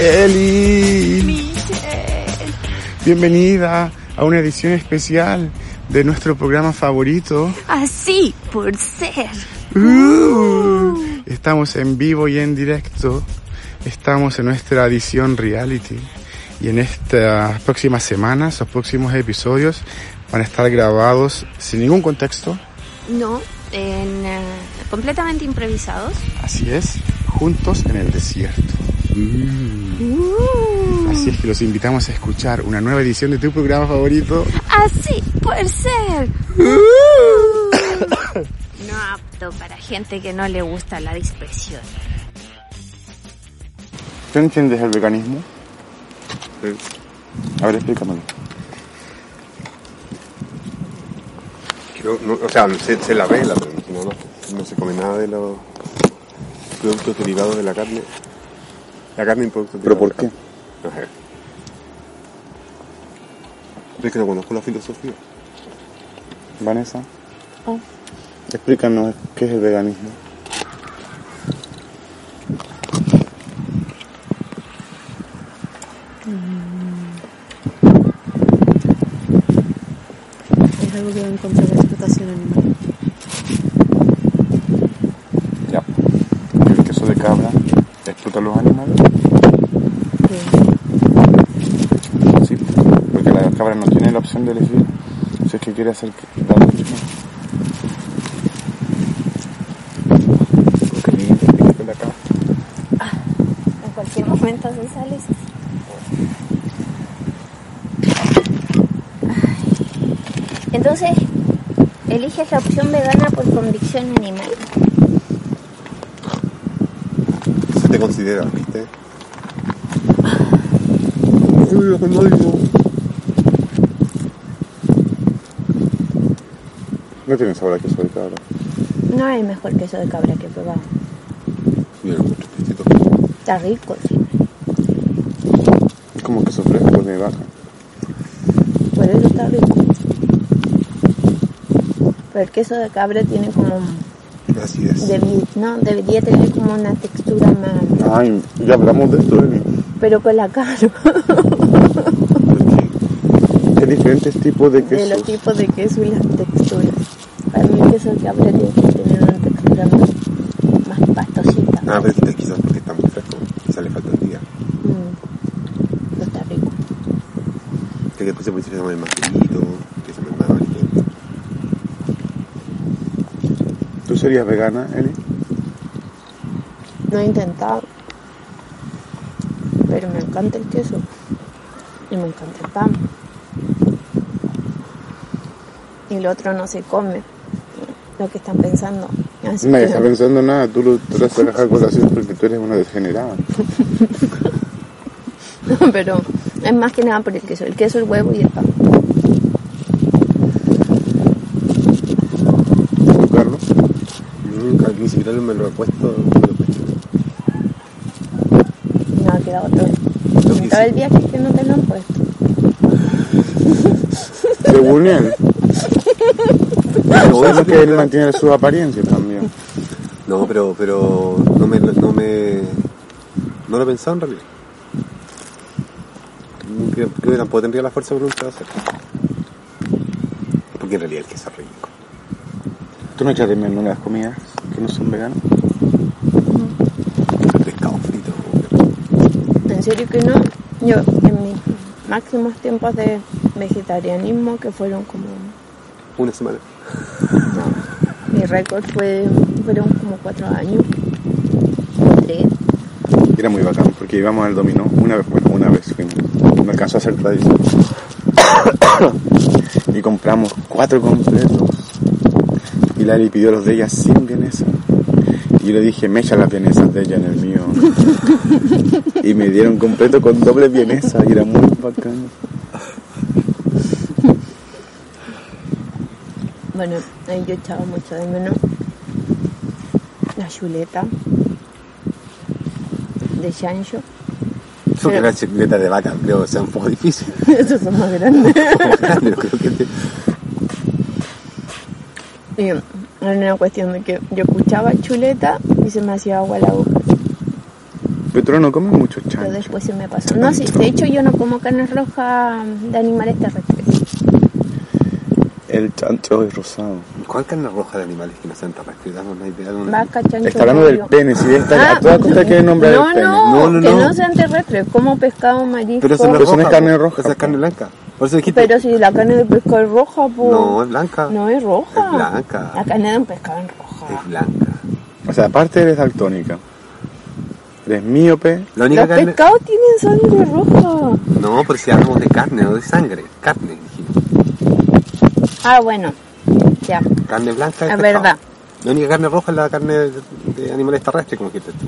Eli. Michelle. Bienvenida a una edición especial de nuestro programa favorito. Así por ser. Uh, estamos en vivo y en directo. Estamos en nuestra edición reality. Y en estas próximas semanas, los próximos episodios van a estar grabados sin ningún contexto. No, en, eh, completamente improvisados. Así es, juntos en el desierto. Uh, Así es que los invitamos a escuchar una nueva edición de tu programa favorito. así por ser. No apto para gente que no le gusta la dispersión. ¿Tú entiendes el veganismo? A ver, explícamelo. Creo- no, o sea, se, se la vela, pero no, no, no se come nada de los productos derivados de la carne. La carne en productos ¿Pero derivados por carne. Ajá. Es que no conozco la filosofía. Vanessa, explícanos qué es el veganismo. Es algo que va en contra de la explotación animal. Ya. El queso de cabra a los animales. Sí, porque la cabra no tiene la opción de elegir si es que quiere hacer la la cabra. En cualquier momento se sale. Entonces, eliges la opción vegana por convicción animal. Se te considera, ¿viste? Uy, no, no. No tiene sabor a queso de cabra. No hay mejor queso de cabra que he probado. Mira. Está rico, sí. Es como queso fresco de vaca. Por eso está rico. Pero el queso de cabra tiene como... Así es. debi- no, debería tener como una textura más... Ay, ya hablamos de esto, Eli. Pero con la cabra. Hay diferentes tipos de de quesos. los tipos de queso y las texturas. Para mí el queso de cabra tiene que tener una textura más, más pastosita. Ah, pero es quizás porque está muy fresco. Quizás le falta el día. Mm. Pero está rico. Que después se puede el más finito, que se llama el más amarillento. ¿Tú serías vegana, Eli? No he intentado. Pero me encanta el queso. Y me encanta el pan. Y el otro no se come. Lo que están pensando. Así Nadie que- está pensando nada, tú lo lo sacas a colación porque tú eres una degenerada. pero es más que nada por el queso. El queso, el huevo y el pan. ¿Tú, Carlos? Siquiera me lo he puesto. Me lo he puesto. No ha quedado otro. Lo que Todo el sí- viaje que no te lo han puesto. Según él. No, Bueno, eso que él mantiene su apariencia también. No, pero, pero no me, no me, no lo he pensado en realidad. Creo, creo que tampoco tendría la fuerza de voluntad de hacerlo. Porque en realidad el queso es rico. ¿Tú no echas de menos las comidas que no son veganas? El pescado frito. En serio que no. Yo, en mis máximos tiempos de vegetarianismo, que fueron como. Una semana. No, mi récord fue, fueron como cuatro años. Tres. Era muy bacán porque íbamos al dominó una vez, bueno, una vez fuimos. Me alcanzó a hacer tradición. y compramos cuatro completos. Y Lali pidió los de ella sin vienesa. Y yo le dije, me echa las vienesas de ella en el mío. y me dieron completo con doble vienesa y era muy bacán. Bueno, ahí yo echaba mucho de menos la chuleta de chancho. Porque la chicleta de vaca creo que sea un poco difícil. Esos son más grandes. Como grande, creo que te- Y era una cuestión de que yo escuchaba chuleta y se me hacía agua la boca. Pero tú no comes mucho pero chancho. después se me pasó. No, sí, de hecho yo no como carne roja de animales terrestres. El chancho es rosado. ¿Cuál carne roja de animales que no sean terrestres? Danos una idea de una. Vaca, chancho, Está hablando del pene, si está Ah, a toda costa quiere nombrar no, el pene. no, No, no, que no. no sean terrestres, como pescado, marisco. Pero eso no Pero es roja. carne po. roja, Esa es carne blanca. Por eso dijiste. Pero si la carne de pescado es roja, pues. No, es blanca. No es roja. Es blanca. La carne de un pescado es roja. Es blanca. O sea, aparte eres daltónica. Eres míope. La única Los carne. pescados tienen sangre roja. No, pero si hablamos de carne, no de sangre. Carne, dijimos. Ah, bueno. Ya. Carne blanca es verdad. La única carne roja es la carne de, de animales terrestres, como dijiste tú.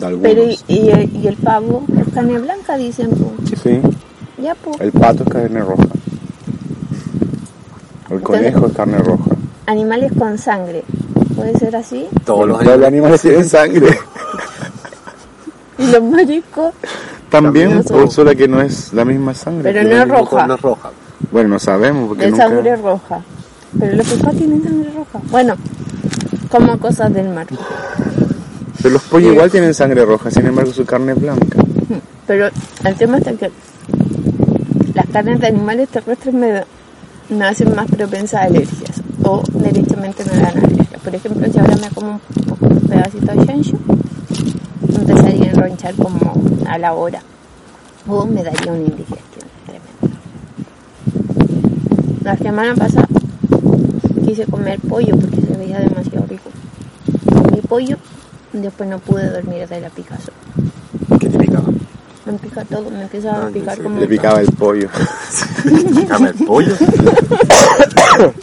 De algunos. Pero y, y el, y el pavo es carne blanca, dicen. pues. Sí, Ya, pues. el pato es carne roja. El conejo es carne roja. Animales con sangre. ¿Puede ser así? Todos los todos los animales. animales tienen sangre. Y los mariscos. También, También. por solo que no es la misma sangre. Pero no el es roja. No es roja. Bueno, no sabemos porque De nunca... sangre roja. Pero los pescados tienen sangre roja. Bueno, como cosas del mar. Pero los pollos igual tienen sangre roja, sin embargo su carne es blanca. Pero el tema está que carnes de animales terrestres me, me hacen más propensa a alergias o derechamente me dan alergias. Por ejemplo, si ahora me como un, pedacito de chancho, empezaría a enronchar como a la hora o me daría una indigestión tremenda. La semana pasada quise comer pollo porque se veía demasiado rico. Comí pollo, después no pude dormir de la picazón. Me pica todo, me empieza Ah, a picar sí, como... Le picaba el pollo. ¿Te picaba el pollo?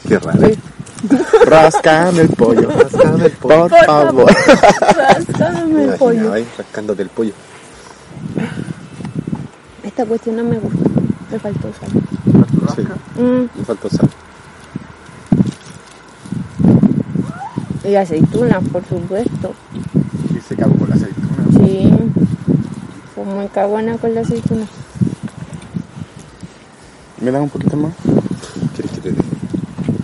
Qué raro. Rascame el pollo. Rascame el pollo. Por Por favor. Rascame Me el pollo. ahí rascándote el pollo. Esta cuestión no me gusta. Me faltó sal. Sí, Mm, me faltó sal. y aceitunas, por supuesto. Y se cagó con la aceituna. Sí. Fue muy cagona con la aceituna. ¿Me das un poquito más? ¿Quieres que te dé?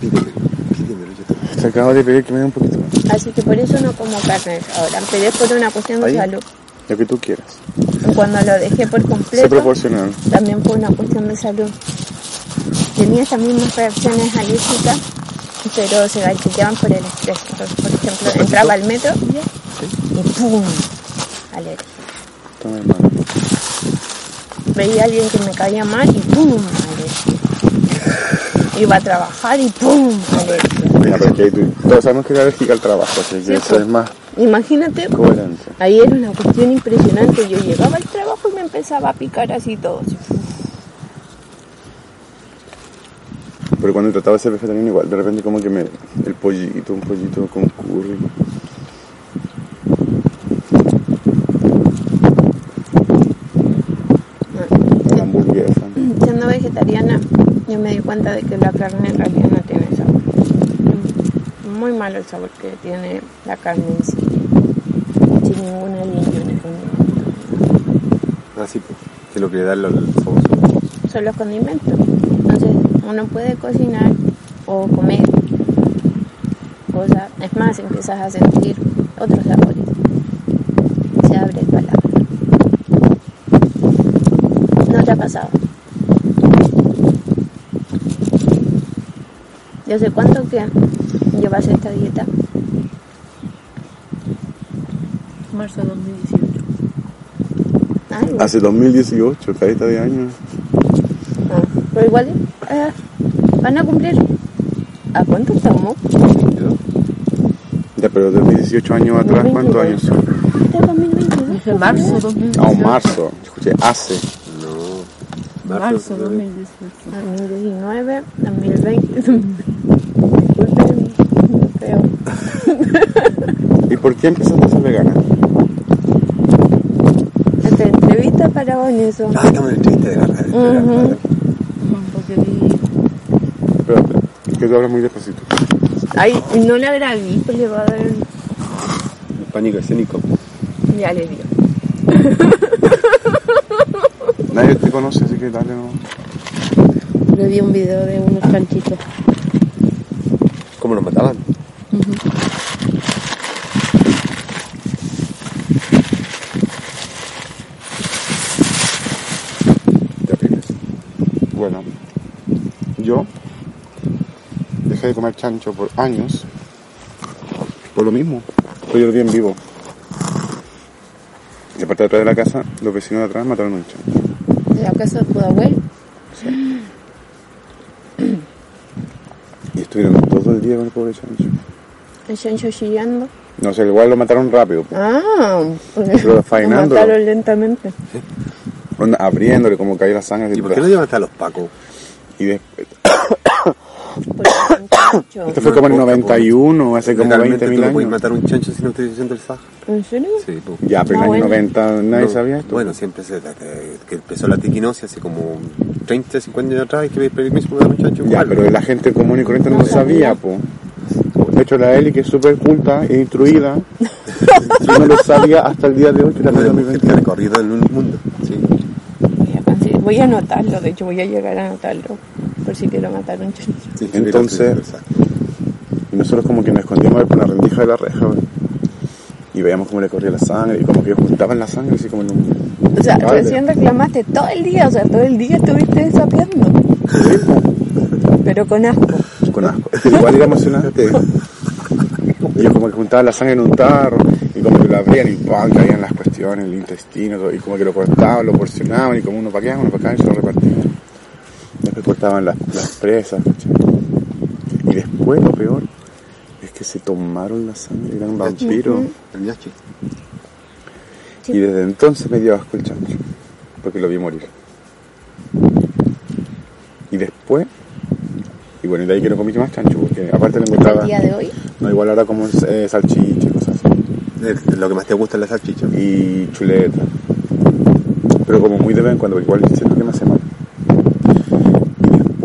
Pídemelo, pídemelo, yo te Te acabo de pedir que me dé un poquito más. Así que por eso no como carne ahora. Pero es por una cuestión de Ahí. salud. Lo que tú quieras. Cuando lo dejé por completo, proporcional. también fue una cuestión de salud. Tenía estas mismas reacciones alérgicas, pero se galleteaban por el estrés. Entonces, por ejemplo, entraba al metro y ¡pum! Alergia. Toma hermano. Veía a alguien que me caía mal y ¡pum! Iba a trabajar y ¡pum! Tú- todos sabemos que es al trabajo, así que eso pues. es más Imagínate, ahí era una cuestión impresionante. Yo llegaba al trabajo y me empezaba a picar así todo. Pero cuando trataba de ser vegetariano igual, de repente como que me... El pollito, un pollito con curry. La hamburguesa. Siendo vegetariana, yo me di cuenta de que la carne en realidad no tiene sabor. Muy malo el sabor que tiene la carne en sí, sin ninguna línea ni condimento. Ah, sí, pues. Que lo que le da el sabor. Son los condimentos. Entonces, uno puede cocinar o comer cosas. Es más, empiezas a sentir otros sabores. Se abre el paladar. ¿No te ha pasado? ¿Yo sé cuánto que llevas esta dieta? Marzo de 2018. Ay, Hace 2018, carita de años. no. Pero igual, eh, van a cumplir. ¿A cuánto estamos? Ya, pero desde 18 años atrás, ¿cuántos años son? Este 2022. Dije marzo Ah, 2018. o marzo. Escuché, hace. No. Marzo de- 2018. 2019, 2020. Por qué empezaste a ser vegana? Esta entrevista para Vanessa. Ah, estamos en entrevista de la radio. Porque vi Espérate, que tú hablas muy despacito. Ay, no la grabé, pues le va a dar. Pánico escénico. Ya le dio. Nadie te conoce, así que dale, no. le vi un video de unos chanchitos. ¿Cómo nos mataban? yo dejé de comer chancho por años. Por lo mismo. Estoy el día en vivo. Y aparte de atrás de la casa, los vecinos de atrás mataron a un chancho. La casa de Pudahuel. Y estuvieron todo el día con el pobre chancho. El chancho chillando. No sé, igual lo mataron rápido. po. Ah, Pero lo mataron lentamente. Onda, abriéndole como caía la sangre. ¿Y por qué no llevaste a los pacos? Y después, Porque era un chancho. Esto fue como en el 91, hace como Legalmente 20.000 tú no puedes años. matar un chancho sin autorización del SAG. ¿En serio? Sí, pues. Ya, pero en Ah, el año bueno. 90 nadie No, sabía esto. Bueno, siempre se que, que empezó la tiquinosis hace como 30, 50 años atrás y que pedir permiso matar un chancho. Ya, igual. pero la gente común y corriente no, No lo sabía, po. De hecho, la Eli, que es súper culta e instruida, no lo sabía hasta el día de hoy, que era el Una mujer 2020. que ha recorrido el mundo. Sí. Voy a anotarlo, de hecho voy a llegar a anotarlo. Por si quiero matar un chancho. Sí, Entonces- Y nosotros como que nos escondíamos por la rendija de la reja. Y veíamos cómo le corría la sangre, y como que ellos juntaban la sangre así como en un... O sea, recién reclamaste todo el día, o sea, todo el día estuviste desafiando. Pero con asco. con asco. Igual era emocionante. Ellos como que juntaban la sangre en un tarro y como que lo abrían y ¡pam! caían las cuestiones, el intestino, todo, y como que lo cortaban, lo porcionaban y como uno para acá, uno para acá y se lo repartían. Después cortaban las, las presas. ¿cachai? Y después lo peor es que se tomaron la sangre, eran vampiros. El yachi. Sí. Y desde entonces me dio asco el chancho, porque lo vi morir. Y después, y bueno, y de ahí que no comí más chancho, porque aparte le El encontraba... día de hoy. No, igual ahora como eh, salchicha y cosas así. Es lo que más te gusta es la salchicha. Y chuleta. Pero como muy de vez en cuando, igual siento que me hace mal.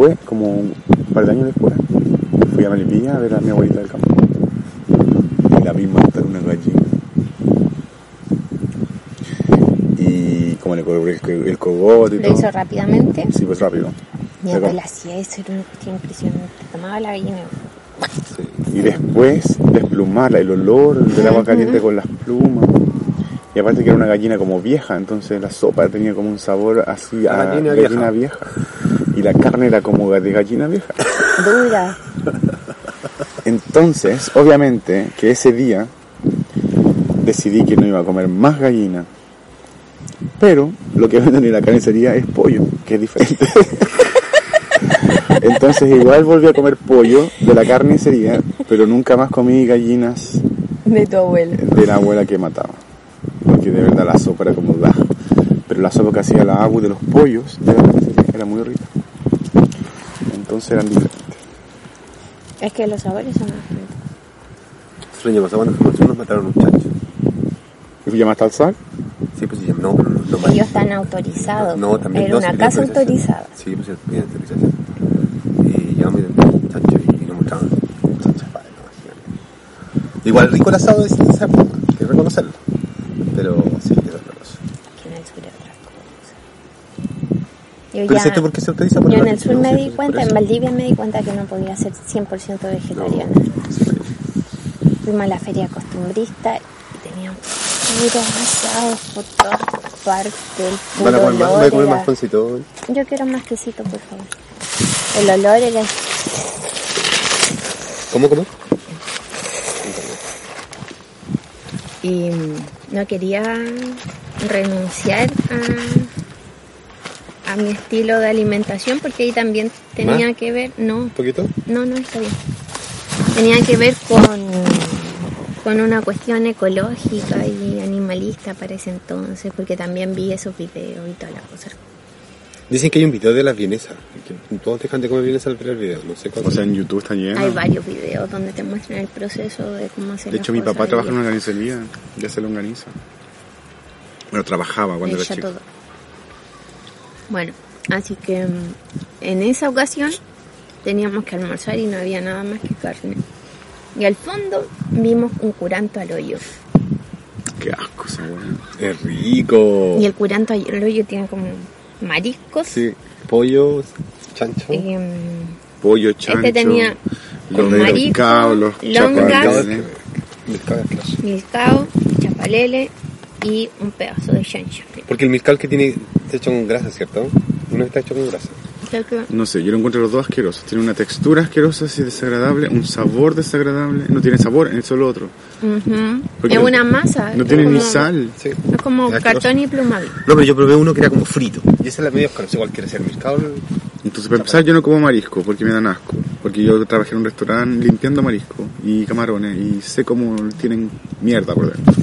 Después, como un par de años después, fui a Melipilla a ver a mi abuelita del campo. Y la vi matar una gallina. Y como le cobré el, el cogote y Lo todo. hizo rápidamente. Sí, pues rápido. Mi Pero- abuela hacía eso, era una cuestión impresionante. Tomaba la gallina. Sí. Y después desplumarla, el olor del agua caliente con las plumas. Y aparte que era una gallina como vieja, entonces la sopa tenía como un sabor así a A gallina, gallina vieja. Y la carne era como de gallina vieja. Dura. Entonces, obviamente, que ese día decidí que no iba a comer más gallina. Pero lo que venden en la carnicería es pollo, que es diferente. Entonces igual volví a comer pollo de la carnicería, pero nunca más comí gallinas De tu abuela. de la abuela que mataba. Porque de verdad la sopa era como da. Pero la sopa que hacía la agua de los pollos de la carnicería era muy rica. Entonces eran diferentes. Es que los sabores son diferentes. El año pasado cuando fuimos nos mataron un chancho. ¿Y tú llamaste al SAC? Sí, pues sí, no, pero no, no Ellos están autorizados. No, también. Era no, una sí, casa autorizada. Sí, pues sí, tiene autorización. Y llevamos un chancho y nos mostraron un chancho padre, no, Igual rico el asado de esa época, hay que reconocerlo. Pero sí, es doloroso. Que en el sur es otra cosa. Yo Pero ya- ¿sabes tú por qué se? Por Yo en el sur no me di cuenta, en Valdivia me di cuenta que no podía ser 100% vegetariana. Fuimos a la feria costumbrista y tenían puros asados por todas partes. El ¿Van a comer más? olor ¿Van a comer era- más pancito? Yo quiero más quesito, por favor. El olor era... ¿Cómo, cómo? Y mm, no quería renunciar a, a mi estilo de alimentación porque ahí también tenía ¿Más? que ver... No, ¿Un poquito? No, no, está bien. Tenía que ver con, con una cuestión ecológica y animalista para ese entonces, porque también vi esos videos y todas las cosas. Dicen que hay un video de las vienesas. Que todos dejan de comer vienesas al ver el video. No sé cuál. O sea, en YouTube está lleno. Hay varios videos donde te muestran el proceso de cómo hacer De las hecho, mi cosas papá trabaja en una organizaría, ya se lo organiza. Bueno, trabajaba cuando era ella chico. todo. Bueno, así que mm, en esa ocasión teníamos que almorzar y no había nada más que carne. Y al fondo vimos un curanto al hoyo. Qué asco esa. Es rico. Y el curanto al hoyo tiene como mariscos. Sí, pollo, chancho. em, Pollo, chancho, Este tenía los con de los marisco, cabos, los longas. milcao, chapalele y un pedazo de chancho. Porque el milcal que tiene está hecho con grasa, ¿cierto? No está hecho con grasa. No sé, yo lo encuentro los dos asquerosos. Tiene una textura asquerosa, así desagradable, un sabor desagradable. No tiene sabor, es solo otro. Ujú. Porque es una masa. No tiene ni sal. Sí. Es como Es cartón y plumado. No, pero yo probé uno que era como frito. Y esa es la medio asquerosa. Igual quiere ser mercado. Entonces, para empezar, yo no como marisco porque me dan asco. Porque yo trabajé en un restaurante limpiando marisco y camarones y sé cómo tienen mierda por dentro.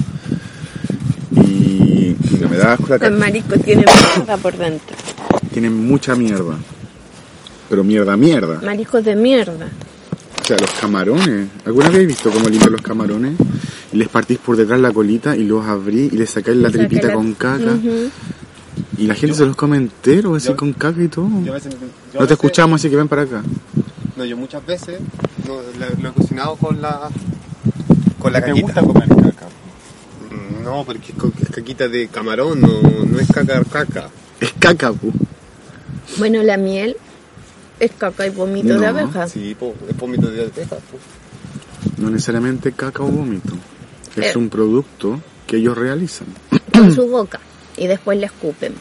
Me da asco la Los carne. mariscos tienen mierda por dentro. Tienen mucha mierda. Pero mierda, mierda. Mariscos de mierda. O sea, los camarones. ¿Alguna vez habéis visto cómo limpian los camarones? Y les partís por detrás la colita y los abrís y les sacáis la tripita la- con caca. Y la gente se los come enteros, así Yo- con caca y todo. Yo veces- No te veces- escuchamos, así que ven para acá. No, yo muchas veces lo, lo he cocinado con la con la ¿Te caquita. gusta comer caca? No, porque es, es caquita de camarón, no, no es caca caca. Es caca, pu. Bueno, la miel es caca y vómito de abeja. Sí, po, es vómito de abeja. po. No necesariamente caca o vómito. Es Eh. un producto que ellos realizan. Con su boca. Y después le escupen.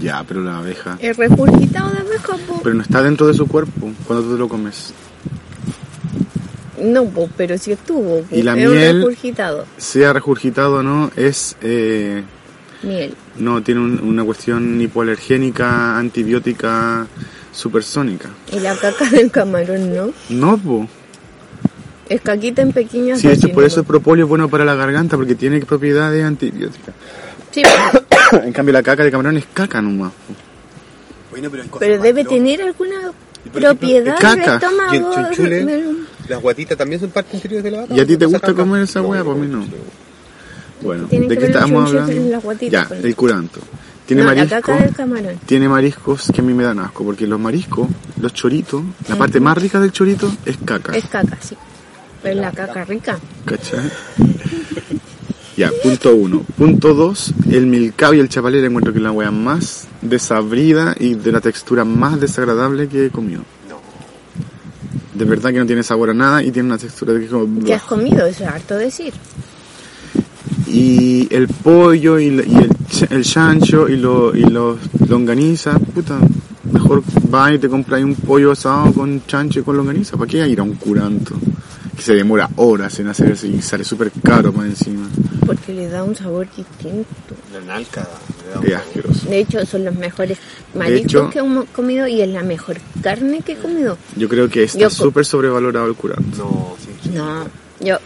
Ya, pero la abeja. El regurgitado de abeja, po. Pero no está dentro de su cuerpo cuando tú te lo comes. No, po, pero sí estuvo. po. Y la es miel- regurgitado. Sea regurgitado o no, es. eh, Miel. no, tiene un- una cuestión hipoalergénica, antibiótica, supersónica. Y la caca del camarón, ¿no? No, po. Es caquita en pequeñas Sí, de hecho, por eso el propóleo es bueno para la garganta, porque tiene propiedades antibióticas. Sí, en cambio, la caca de camarón es caca nomás. po. Bueno, pero hay cosas pero más debe tener alguna ejemplo, propiedad caca. del estómago. Y el chunchule. Las guatitas también son parte interior de la vaca. ¿Y a ti te ¿No gusta comer esa hueá? yo Pues a mí no. Bueno, ¿de qué estábamos hablando? Ya, pues. el curanto. Tiene no, la marisco, caca del camarón. tiene mariscos que a mí me dan asco, porque los mariscos, los choritos, la parte más rica del chorito es caca. Es caca, sí. Pero es la caca rica. ¿Cachai? Ya, punto uno. Punto dos, el milcao y el chapalera encuentro que es la wea más desabrida y de la textura más desagradable que he comido. De verdad que no tiene sabor a nada y tiene una textura de que es como... ¿Qué has comido? Eso es harto decir. Y el pollo y, y el, el chancho y, lo, y los longaniza, puta, mejor va y te compras un pollo asado con chancho y con longaniza. ¿Para qué ir a un curanto? Que se demora horas en hacerse y sale súper caro más encima. Porque le da un sabor distinto. La nalca. Es asqueroso. De hecho, son los mejores mariscos hecho- que hemos comido y es la mejor carne que he comido. Yo creo que está súper sobrevalorado el curanto. No, sí. No, yo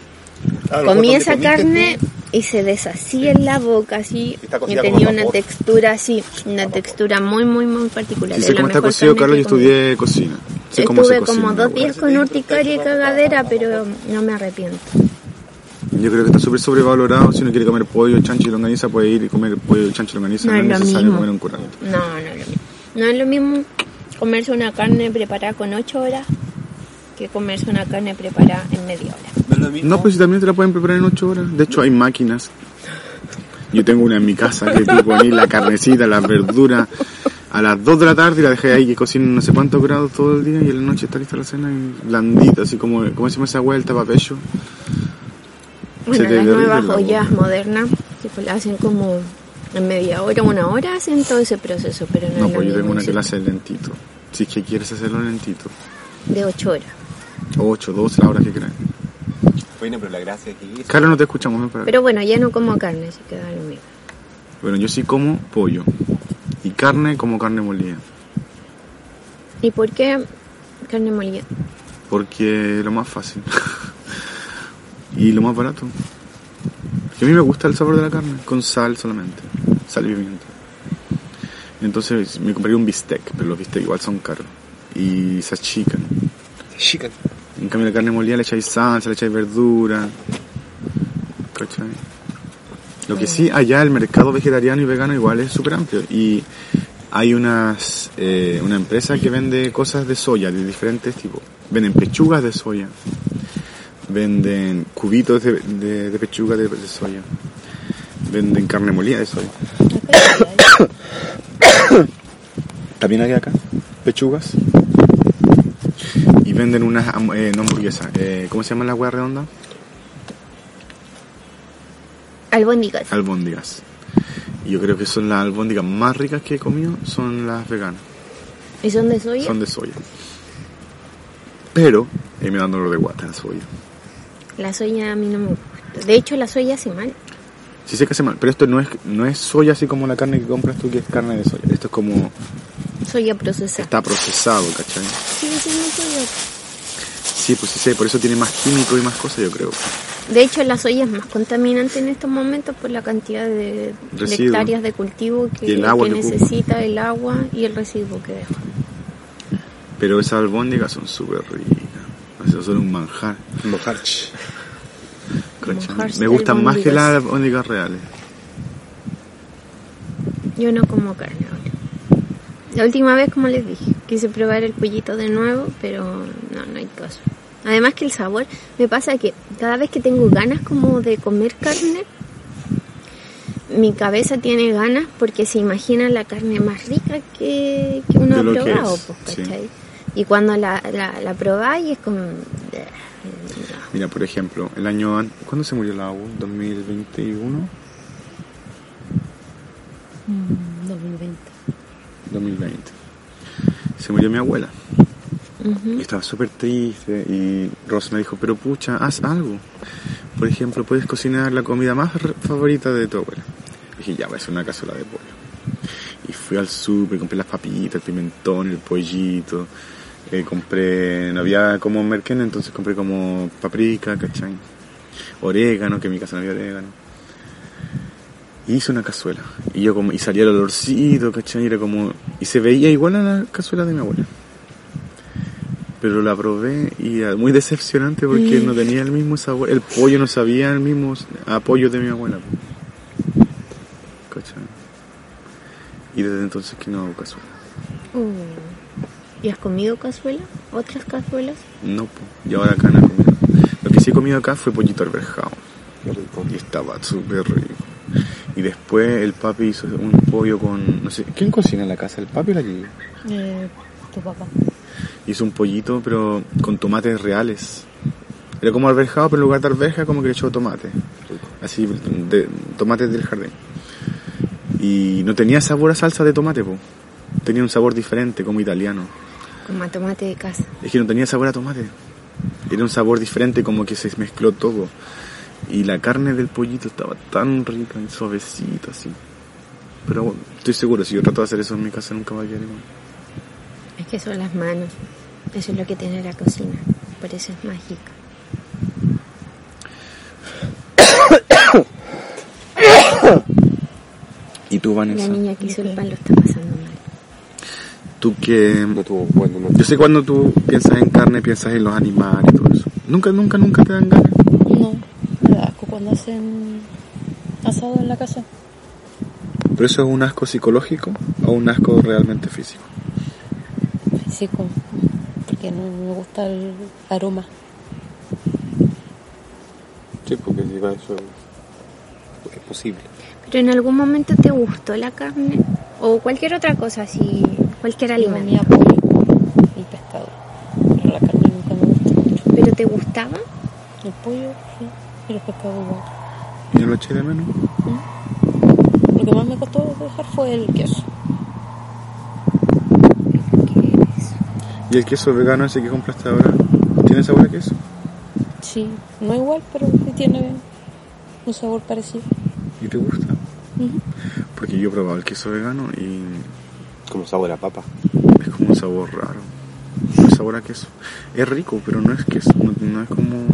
Ah, comí esa carne tú, y se deshacía en la boca así y tenía como una vapor. textura así, una textura muy muy muy particular. Si Es sé cómo está cocido, Carlos, yo estudié cocina. Se Estuve cocina. como dos la wea. días con urticaria y cagadera, pero no me arrepiento. Yo creo que está súper sobrevalorado. Si uno quiere comer pollo, chancho y longaniza, puede ir y comer pollo, chancho y longaniza. No No, es necesario mismo. comer un curanto. No, no es lo mismo. No es lo mismo comerse una carne preparada con 8 horas que comerse una carne preparada en media hora. No pues si también te la pueden preparar en 8 horas. De hecho, hay máquinas. Yo tengo una en mi casa que tú pones la carnecita, las verduras a las 2 de la tarde y la dejé ahí que cocine no sé cuántos grados todo el día y en la noche está lista la cena y blandita, así como, ¿cómo se llama esa vuelta para pecho? Bueno, Se las nuevas boca. modernas, tipo, la hacen como en media hora, una hora, hacen todo ese proceso, pero no, No, es pues yo tengo una que la hace lentito. Si es que quieres hacerlo lentito. De 8 horas. 8, 12, la hora que. Bueno, pero la gracia es que Carlos, no te escuchamos. Pero bueno, ya no como carne, así que da lo mismo. Bueno, yo sí como pollo. Y carne como carne molida. ¿Y por qué carne molida? Porque es lo más fácil. y lo más barato. Que a mí me gusta el sabor de la carne, con sal solamente. Sal y pimienta. Entonces me compraría un bistec, pero los bistec igual son caros. Y se achican. chican. En cambio la carne molida le echáis salsa, le echáis verdura. ¿Cachai? Lo que sí, allá el mercado vegetariano y vegano igual es súper amplio. Y hay unas, eh, una empresa que vende cosas de soya de diferentes tipos. Venden pechugas de soya. Venden cubitos de, de- de pechuga de, de soya. Venden carne molida de soya. También hay acá pechugas. Y venden unas, eh, no hamburguesas, eh, ¿cómo se llama la hueá redonda? Albóndigas. Albóndigas. Y yo creo que son las albóndigas más ricas que he comido, son las veganas. ¿Y son de soya? Son de soya. Pero, eh, me dan dolor de guata la soya. La soya a mí no me gusta. De hecho, la soya hace mal. Sí sé que hace mal, pero esto no es, no es soya así como la carne que compras tú, que es carne de soya. Esto es como, Soya procesada. está procesado, ¿cachai? Sigue siendo soya. Sí, pues sí sé, por eso tiene más químico y más cosas, yo creo. De hecho, la soya es más contaminante en estos momentos por la cantidad de, hectáreas de cultivo que, Y el agua que necesita, el agua y el residuo que deja. Pero esas albóndigas son súper ricas. O sea, son un manjar. Mojarch. ¿cachai? Manjar Me gustan más que las albóndigas reales. Yo no como carne ahora. La última vez, como les dije, quise probar el pollito de nuevo, pero no, no hay caso. Además que el sabor, me pasa que cada vez que tengo ganas como de comer carne, mi cabeza tiene ganas porque se imagina la carne más rica que, que uno De ha probado, es, pues, sí. Y cuando la, la, la probáis es como... "Bleh, Mira, por ejemplo, el año... ¿Cuándo se murió la U? ¿2021? 2020. 2020. Se murió mi abuela. Y estaba súper triste y Ross me dijo, pero pucha, haz algo. Por ejemplo, puedes cocinar la comida más r- favorita de tu abuela. dije, ya, va a ser una cazuela de pollo. Y fui al súper, compré las papitas, el pimentón, el pollito. Eh, compré, no había como merquén, entonces compré como paprika, ¿cachai? Orégano, que en mi casa no había orégano. Y hice una cazuela. Y yo como, y salía el olorcito, ¿cachai? Y era como, y se veía igual a la cazuela de mi abuela pero la probé y era muy decepcionante porque no tenía el mismo sabor. El pollo no sabía el mismo apoyo de mi abuela. ¿Cachai? Y desde entonces que no hago cazuela. Uh. ¿Y has comido cazuela? ¿Otras cazuelas? No, po. y ahora acá no he comido. Lo que sí he comido acá fue pollito alberjado. Y estaba súper rico. Y después el papi hizo un pollo con... No sé, ¿quién cocina en la casa? ¿El papi o la Gigi? Eh, tu papá. Hizo un pollito, pero con tomates reales. Era como alberjado, pero en lugar de alberja, como que le echó tomate. Así, de, tomates del jardín. Y no tenía sabor a salsa de tomate, po. Tenía un sabor diferente, como italiano. Como a tomate de casa. Es que no tenía sabor a tomate. Era un sabor diferente, como que se mezcló todo. Y la carne del pollito estaba tan rica y suavecita, así. Pero bueno, estoy seguro, si yo trato de hacer eso en mi casa, nunca va a quedar igual. Es que son las manos. Eso es lo que tiene la cocina. Por eso es mágica. ¿Y tú, La Vanessa? niña que hizo el pan lo está pasando mal. Tú que... No tuvo bueno, no Yo sé cuando tú piensas en carne, piensas en los animales y todo eso. Nunca, nunca, nunca te dan ganas. No, me da asco cuando hacen asado en la casa. ¿Pero eso es un asco psicológico o un asco realmente físico? Físico. Porque no me gusta el aroma. Sí, porque si va eso porque es posible. Pero en algún momento te gustó la carne o cualquier otra cosa, así, cualquier alimento. comía pollo y pescado. Pero la carne nunca me gustó mucho. ¿Pero te gustaba? El pollo, sí. Y el pescado igual. ¿Y lo eché de menos? Lo que más me costó dejar fue el queso. ¿Y el queso vegano ese que compraste ahora? ¿Tiene sabor a queso? Sí, no igual, pero sí tiene un sabor parecido. ¿Y te gusta? Porque yo he probado el queso vegano y Como sabor a papa. es como un sabor raro. Es sabor a queso. Es rico, pero no es queso. No, no es como...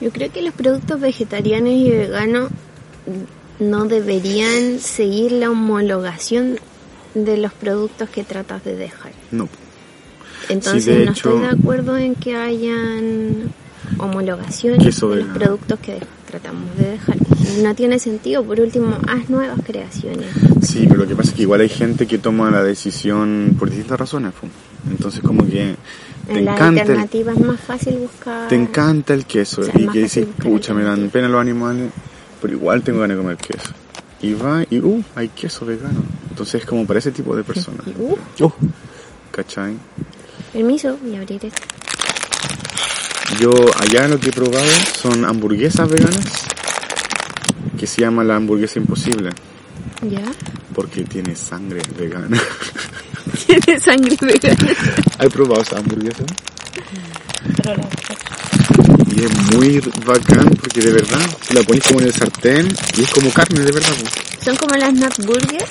Yo creo que los productos vegetarianos y veganos no deberían seguir la homologación de los productos que tratas de dejar. No. Entonces Sí, de no hecho- estoy de acuerdo en que hayan homologaciones de los productos que tratamos de dejar. No tiene sentido, por último, haz nuevas creaciones. Sí, pero lo que pasa es que igual hay gente que toma la decisión por distintas razones. Entonces como que te En la encanta el, es más fácil buscar... te encanta el queso O sea, y que dices, buscar pucha, me dan pena los animales, pero igual tengo ganas de comer queso. Y va y, uh, hay queso vegano. Entonces es como para ese tipo de personas. Uh. Uh, ¿Cachai? Permiso, voy a abrir esto. Yo allá lo que he probado son hamburguesas veganas que se llama la hamburguesa imposible ¿Ya? porque tiene sangre vegana. tiene sangre vegana. ¿Has probado esa hamburguesa? Pero la- Y es muy bacán porque de verdad la pones como en el sartén y es como carne de verdad. po. Son como las nut burger.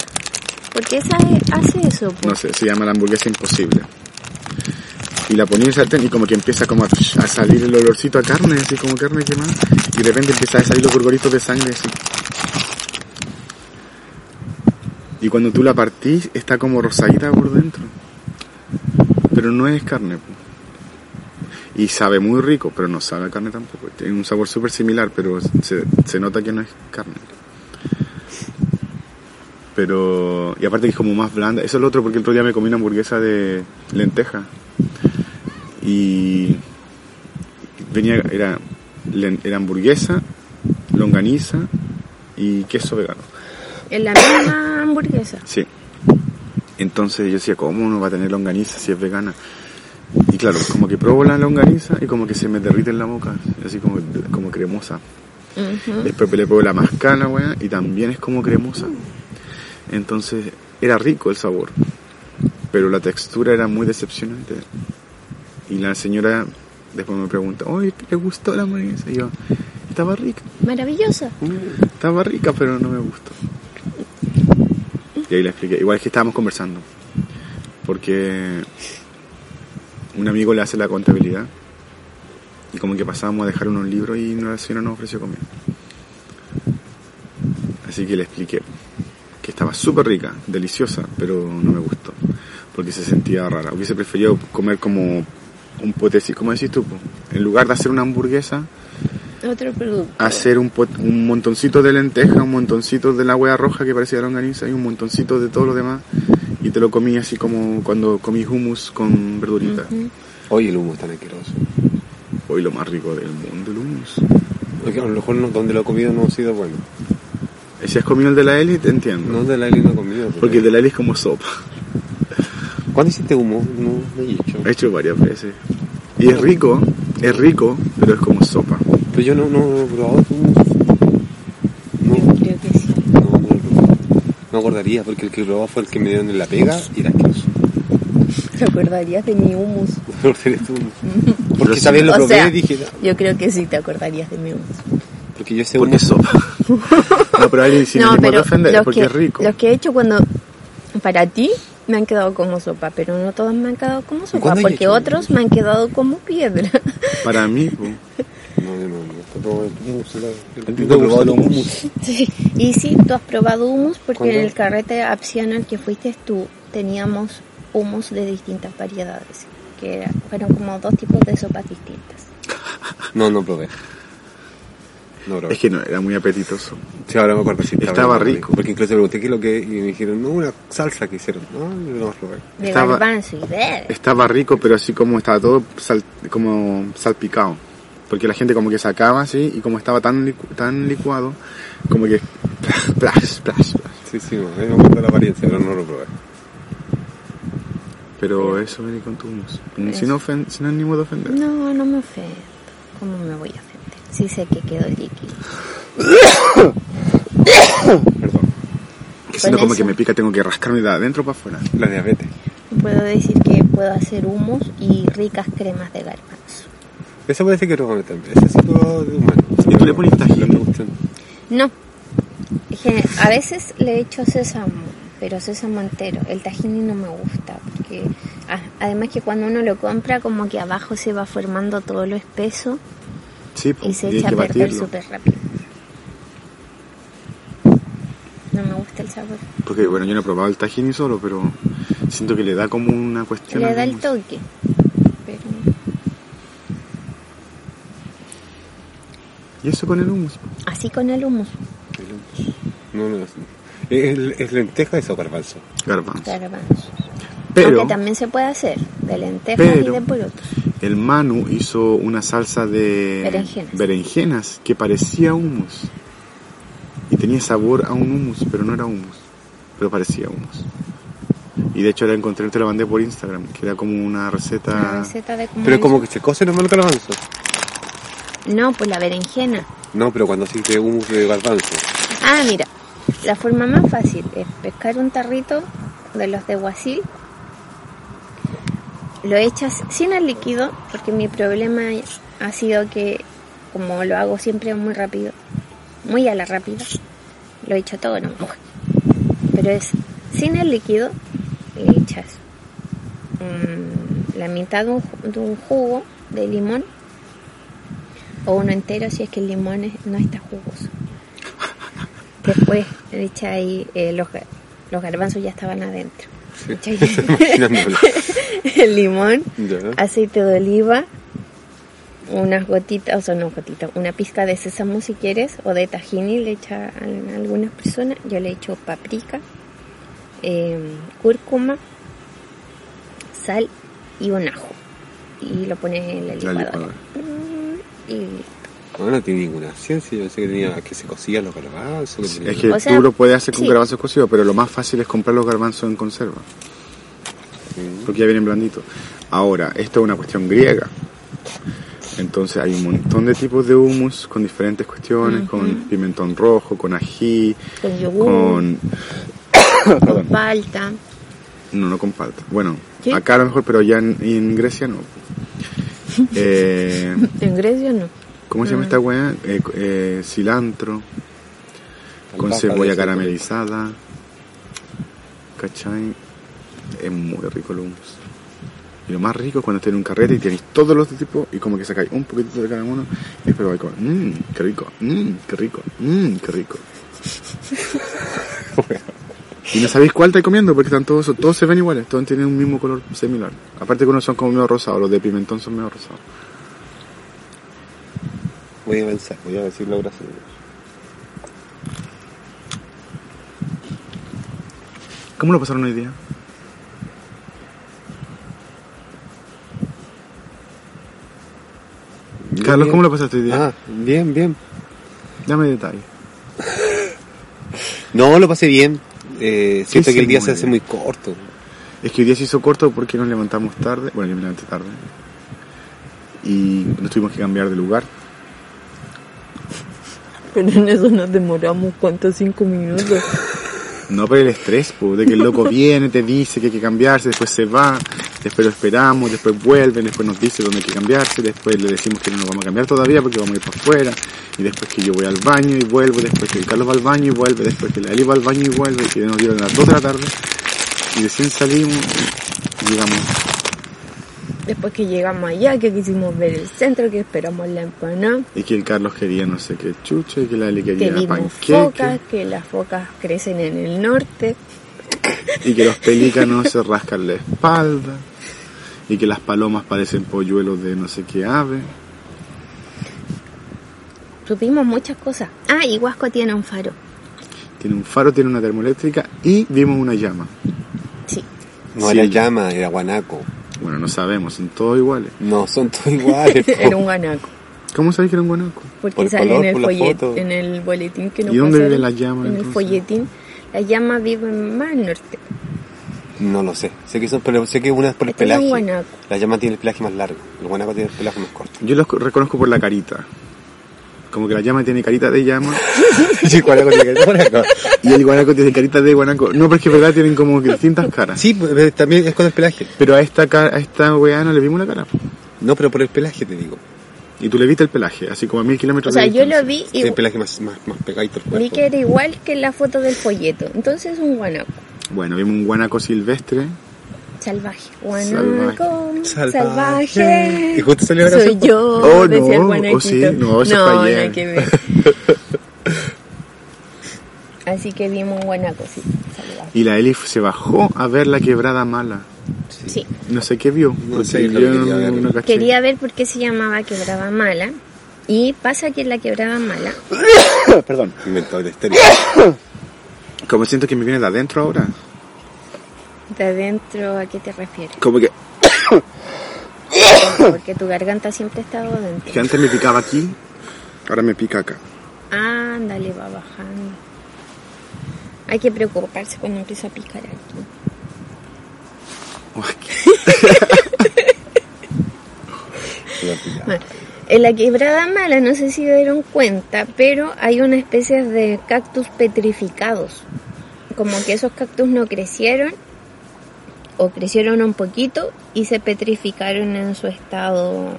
Porque esa es- hace eso. po. No sé, se llama la hamburguesa imposible. Y la poní en el sartén y como que empieza como a, salir el olorcito a carne, así como carne quemada. Y de repente empieza a salir los gorgoritos de sangre así. Y cuando tú la partís está como rosadita por dentro. Pero no es carne. Y sabe muy rico, pero no sabe a carne tampoco. Tiene un sabor súper similar, pero se, se nota que no es carne. Pero, y aparte que es como más blanda. Eso es lo otro, porque el otro día me comí una hamburguesa de lenteja. Y venía, era, era hamburguesa, longaniza y queso vegano. En la misma hamburguesa. Sí. Entonces yo decía, ¿cómo uno va a tener longaniza si es vegana? Y claro, como que probo la longaniza y como que se me derrite en la boca, así como, como cremosa. Después le pongo la mascana, weá, y también es como cremosa. Entonces, era rico el sabor. Pero la textura era muy decepcionante. Y la señora después me pregunta, oye, ¿le gustó la hamburguesa? Y yo, estaba rica. Maravillosa. Estaba rica, pero no me gustó. Y ahí le expliqué. Igual es que estábamos conversando. Porque un amigo le hace la contabilidad. Y como que pasábamos a dejar unos libros y la señora nos ofreció comida. Así que le expliqué que estaba súper rica, deliciosa, pero no me gustó. Porque se sentía rara. Hubiese preferido comer como un potecito, como decís tú, en lugar de hacer una hamburguesa, Otro producto. hacer un, pot- un montoncito de lenteja, un montoncito de la hueá roja que parecía longaniza y un montoncito de todo lo demás y te lo comí así como cuando comí hummus con verdurita. Ujú. Oye, el humo es tan asqueroso. Hoy lo más rico del mundo, el hummus. Porque a lo mejor no- donde lo he comido no ha sido bueno. Si has comido el de la Eli, te entiendo. No de la Eli no he comido. Porque el de la Eli es como sopa. ¿Cuándo hiciste humo? No, no he hecho. He hecho varias veces. Y es rico, es rico, pero es como sopa. Pero yo no, no he probado tu humo. No, Yo creo que sí. no, no lo he probado. No acordaría, porque el que probaba fue el que me dieron en la pega y era asqueroso. ¿Te acordarías de mi humus? No acordaría tu humo. Pero Porque sí. esa vez lo O probé sea, y dije, no, Yo creo que sí te acordarías de mi humus. porque yo ese Porque humo es sopa. no, pero ahí sin no, de pero ofender, porque que, es rico. los que he hecho cuando para ti me han quedado como sopa, pero no todos me han quedado como sopa, porque hecho? otros me han quedado como piedra. Para mí, po. No, no, no, he probado el hummus. la- ¿A ti el- te he probado gusta el el hummus. Sí. Y sí, tú has probado humus porque ¿Cuándo? en el carrete opcional que fuiste tú teníamos humus de distintas variedades, que era- fueron como dos tipos de sopas distintas. No, no probé. No. Es que no, era muy apetitoso. Sí, ahora me acuerdo. Sí, Estaba rico. Porque incluso pregunté qué es lo que... Y me dijeron, no, una salsa que hicieron. No, no probé. De Estaba-. Estaba rico, pero así como estaba todo sal- como salpicado. Porque la gente como que sacaba así y como estaba tan, licu- tan licuado, como que... Splash, splash, splash. Sí, sí, no, me gusta la apariencia, pero no lo probé. Pero eso viene con tu hummus. Eso. Sin, ofen- sin ánimo de ofender. No, no me ofendo. ¿Cómo me voy a ofender? Sí sé que quedó líquido. Perdón. Que siento como eso. que me pica, tengo que rascarme de adentro para afuera. La diabetes. Puedo decir que puedo hacer humus y ricas cremas de garbanzo. Esa puede ser que lo también. Esa sí probado de humano. ¿Y tú le pones. No. A veces le echo sésamo, pero sésamo entero. El tajín no me gusta, porque ah, además que cuando uno lo compra, como que abajo se va formando todo lo espeso Sí, po, y se echa a perder súper rápido. No me gusta el sabor. Porque bueno, yo no he probado el tahini solo, pero siento que le da como una cuestión. Le da el hummus. toque. Pero Y eso con el hummus. así con el humus, No, no, no. ¿Es, es lenteja eso o garbanzo? Garbanzo. garbanzo. Pero Aunque también se puede hacer de lentejas Pero- y de porotos. El Manu hizo una salsa de Berenjenas. berenjenas que parecía hummus. Y tenía sabor a un hummus, pero no era hummus. Pero parecía hummus. Y de hecho la encontré, te la mandé por Instagram, que era como una receta... Una receta de cómo Pero como que se cose nomás el garbanzo. No, pues la berenjena. No, pero cuando se dice hummus de garbanzo. Ah, mira, la forma más fácil es pescar un tarrito de los de guasil lo echas sin el líquido, porque mi problema ha sido que como lo hago siempre muy rápido, muy a la rápida, lo he hecho todo, no. Pero es sin el líquido, le echas mm, la mitad de un, un jugo de limón o uno entero si es que el limón no está jugoso. Después le echas ahí eh, los, los garbanzos ya estaban adentro. El limón, Ya. aceite de oliva, unas gotitas, o sea, no gotitas, una pizca de sésamo si quieres, o de tahini le echa a algunas personas. Yo le echo paprika, eh, cúrcuma, sal y un ajo. Y lo pones en la La licuadora. Mm, Y No, no tiene ninguna ciencia. Yo pensé que tenía que se cocían los garbanzos. que tenía- Es que O sea, tú lo puedes hacer con sí. garbanzos cocidos, pero lo más fácil es comprar los garbanzos en conserva, Sí. porque ya vienen blanditos. Ahora, esto es una cuestión griega. Entonces hay un montón de tipos de hummus con diferentes cuestiones, con pimentón rojo, con ají, con yogur, con... palta. No, no con palta. Bueno, ¿Sí? acá a lo mejor, pero allá en, en Grecia no. Eh, En Grecia no. ¿Cómo se llama esta weá? Eh, eh, cilantro, con cebolla caramelizada. ¿Cachai? Es muy rico el hummus. Y lo más rico es cuando tienes un carrete y tienes todos los tipos y como que sacáis un poquitito de cada uno y después vais con, mmm, qué rico, mmm, qué rico, mmm, qué rico. y no sabéis cuál estáis comiendo porque están todos, todos se ven iguales, todos tienen un mismo color similar. Aparte que unos son como medio rosados, los de pimentón son medio rosados. Voy a pensar, voy a decir la brasileña. ¿Cómo lo pasaron hoy día? Carlos, Bien. ¿cómo lo pasaste hoy día? Ah, bien, bien. Dame detalles. No, lo pasé bien. Eh, siento que el día se hace bien. muy corto. Es que hoy día se hizo corto porque nos levantamos tarde. Bueno, yo me levanté tarde. Y nos tuvimos que cambiar de lugar. Pero en eso nos demoramos, ¿cuántos? Cinco minutos. No por el estrés, de que el loco viene, te dice que hay que cambiarse, después se va, después lo esperamos, después vuelve, después nos dice dónde hay que cambiarse, después le decimos que no nos vamos a cambiar todavía porque vamos a ir para afuera, y después que yo voy al baño y vuelvo, después que Carlos va al baño y vuelve, después que la Eli va al baño y vuelve, y que nos dieron las 2 de la tarde, y recién salimos, y llegamos, Después que llegamos allá, que quisimos ver el centro, que esperamos la empanada, y que el Carlos quería no sé qué chucho, y que la Eli que quería vimos panqueque, focas, que las focas crecen en el norte. y que los pelícanos se rascan la espalda, y que las palomas parecen polluelos de no sé qué ave. Supimos muchas cosas. Ah, y Huasco tiene un faro. Tiene un faro, tiene una termoeléctrica y vimos una llama. Sí. No Sí. era llama, era guanaco. Bueno, no sabemos, son todos iguales. No, son todos iguales. Era un guanaco. ¿Cómo sabéis que era un guanaco? Porque Por sale color, en el folleto, en el boletín que nos ¿Y dónde pasaron, vive la llama, En el folletín. La llama vive más al norte. No lo sé. Sé que son, pero sé que una es por el Este es un pelaje. guanaco. La llama tiene el pelaje más largo. El guanaco tiene el pelaje más corto. Yo los reconozco por la carita. Como que la llama tiene carita de llama y el guanaco tiene carita de guanaco. Y el guanaco tiene carita de guanaco. No, porque es verdad, tienen como que distintas caras. Sí, pues, eh, también es con el pelaje. Pero a esta, a esta weá no le vimos la cara. No, pero por el pelaje te digo. Y tú le viste el pelaje, así como a mil kilómetros O sea, de yo distancia. lo vi y Tiene el pelaje más, más, más pegadito al cuerpo. vi que era igual que la foto del folleto. Entonces es un guanaco. Bueno, vimos un guanaco silvestre. Salvaje. Guanaco. Salvaje. Salvaje. ¿Y justo salió la Soy yo. Oh, decía el no, guanaquito. oh, sí, no, eso no, que ver. Así que vimos un guanaco, sí. Salvaje. Y la Elif se bajó a ver la quebrada mala. Sí. No sé qué vio. No sé yo quería no- ver. no. Quería ver por qué se llamaba Quebrada Mala. Y pasa que en la Quebrada Mala, Perdón. Inventó la historia. Como siento que me viene de adentro ahora. De adentro, ¿a qué te refieres? Como que, Porque tu garganta siempre ha estado adentro. que antes me picaba aquí, ahora me pica acá. Ándale, va bajando. Hay que preocuparse cuando empieza a picar aquí. Bueno, en la quebrada mala, no sé si dieron cuenta, pero hay una especie de cactus petrificados. Como que esos cactus no crecieron o crecieron un poquito y se petrificaron en su estado,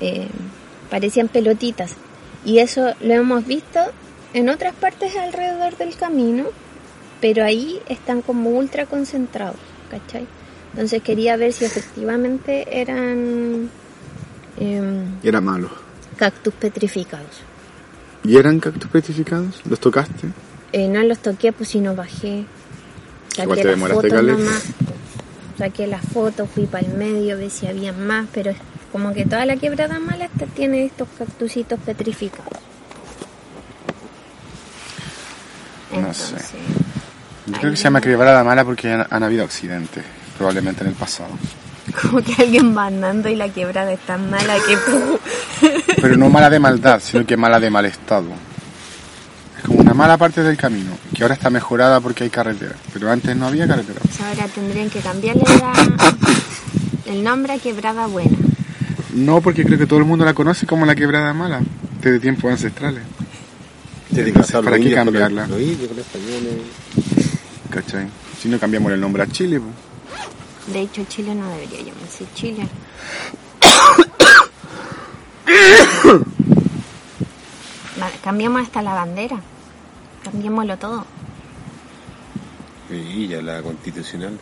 eh, parecían pelotitas. Y eso lo hemos visto en otras partes alrededor del camino, pero ahí están como ultra concentrados, ¿cachai? Entonces quería ver si efectivamente eran em, Era malo. cactus petrificados. ¿Y eran cactus petrificados? ¿Los tocaste? Eh, no los toqué, pues si no bajé. Saqué la foto nomás. Saqué la foto, fui para el medio, vi si había más, pero es como que toda la quebrada mala esta tiene estos cactusitos petrificados. No sé. Yo creo que se llama quebrada mala porque han, han habido accidentes, probablemente en el pasado. como que alguien va andando y la quebrada es tan mala que Pero no mala de maldad, sino que mala de mal estado. Como una mala parte del camino, que ahora está mejorada porque hay carretera, pero antes no había carretera. Pues ahora tendrían que cambiarle la- el nombre a quebrada buena. No, porque creo que todo el mundo la conoce como la quebrada mala, desde tiempos ancestrales. Entonces, ¿para qué indios cambiarla? Los indios, con los españoles. ¿Cachai? Si no cambiamos el nombre a Chile, pues. De hecho, Chile no debería llamarse Chile. Vale, cambiamos hasta la bandera. Cambiémoslo todo. Y ya la constitucional.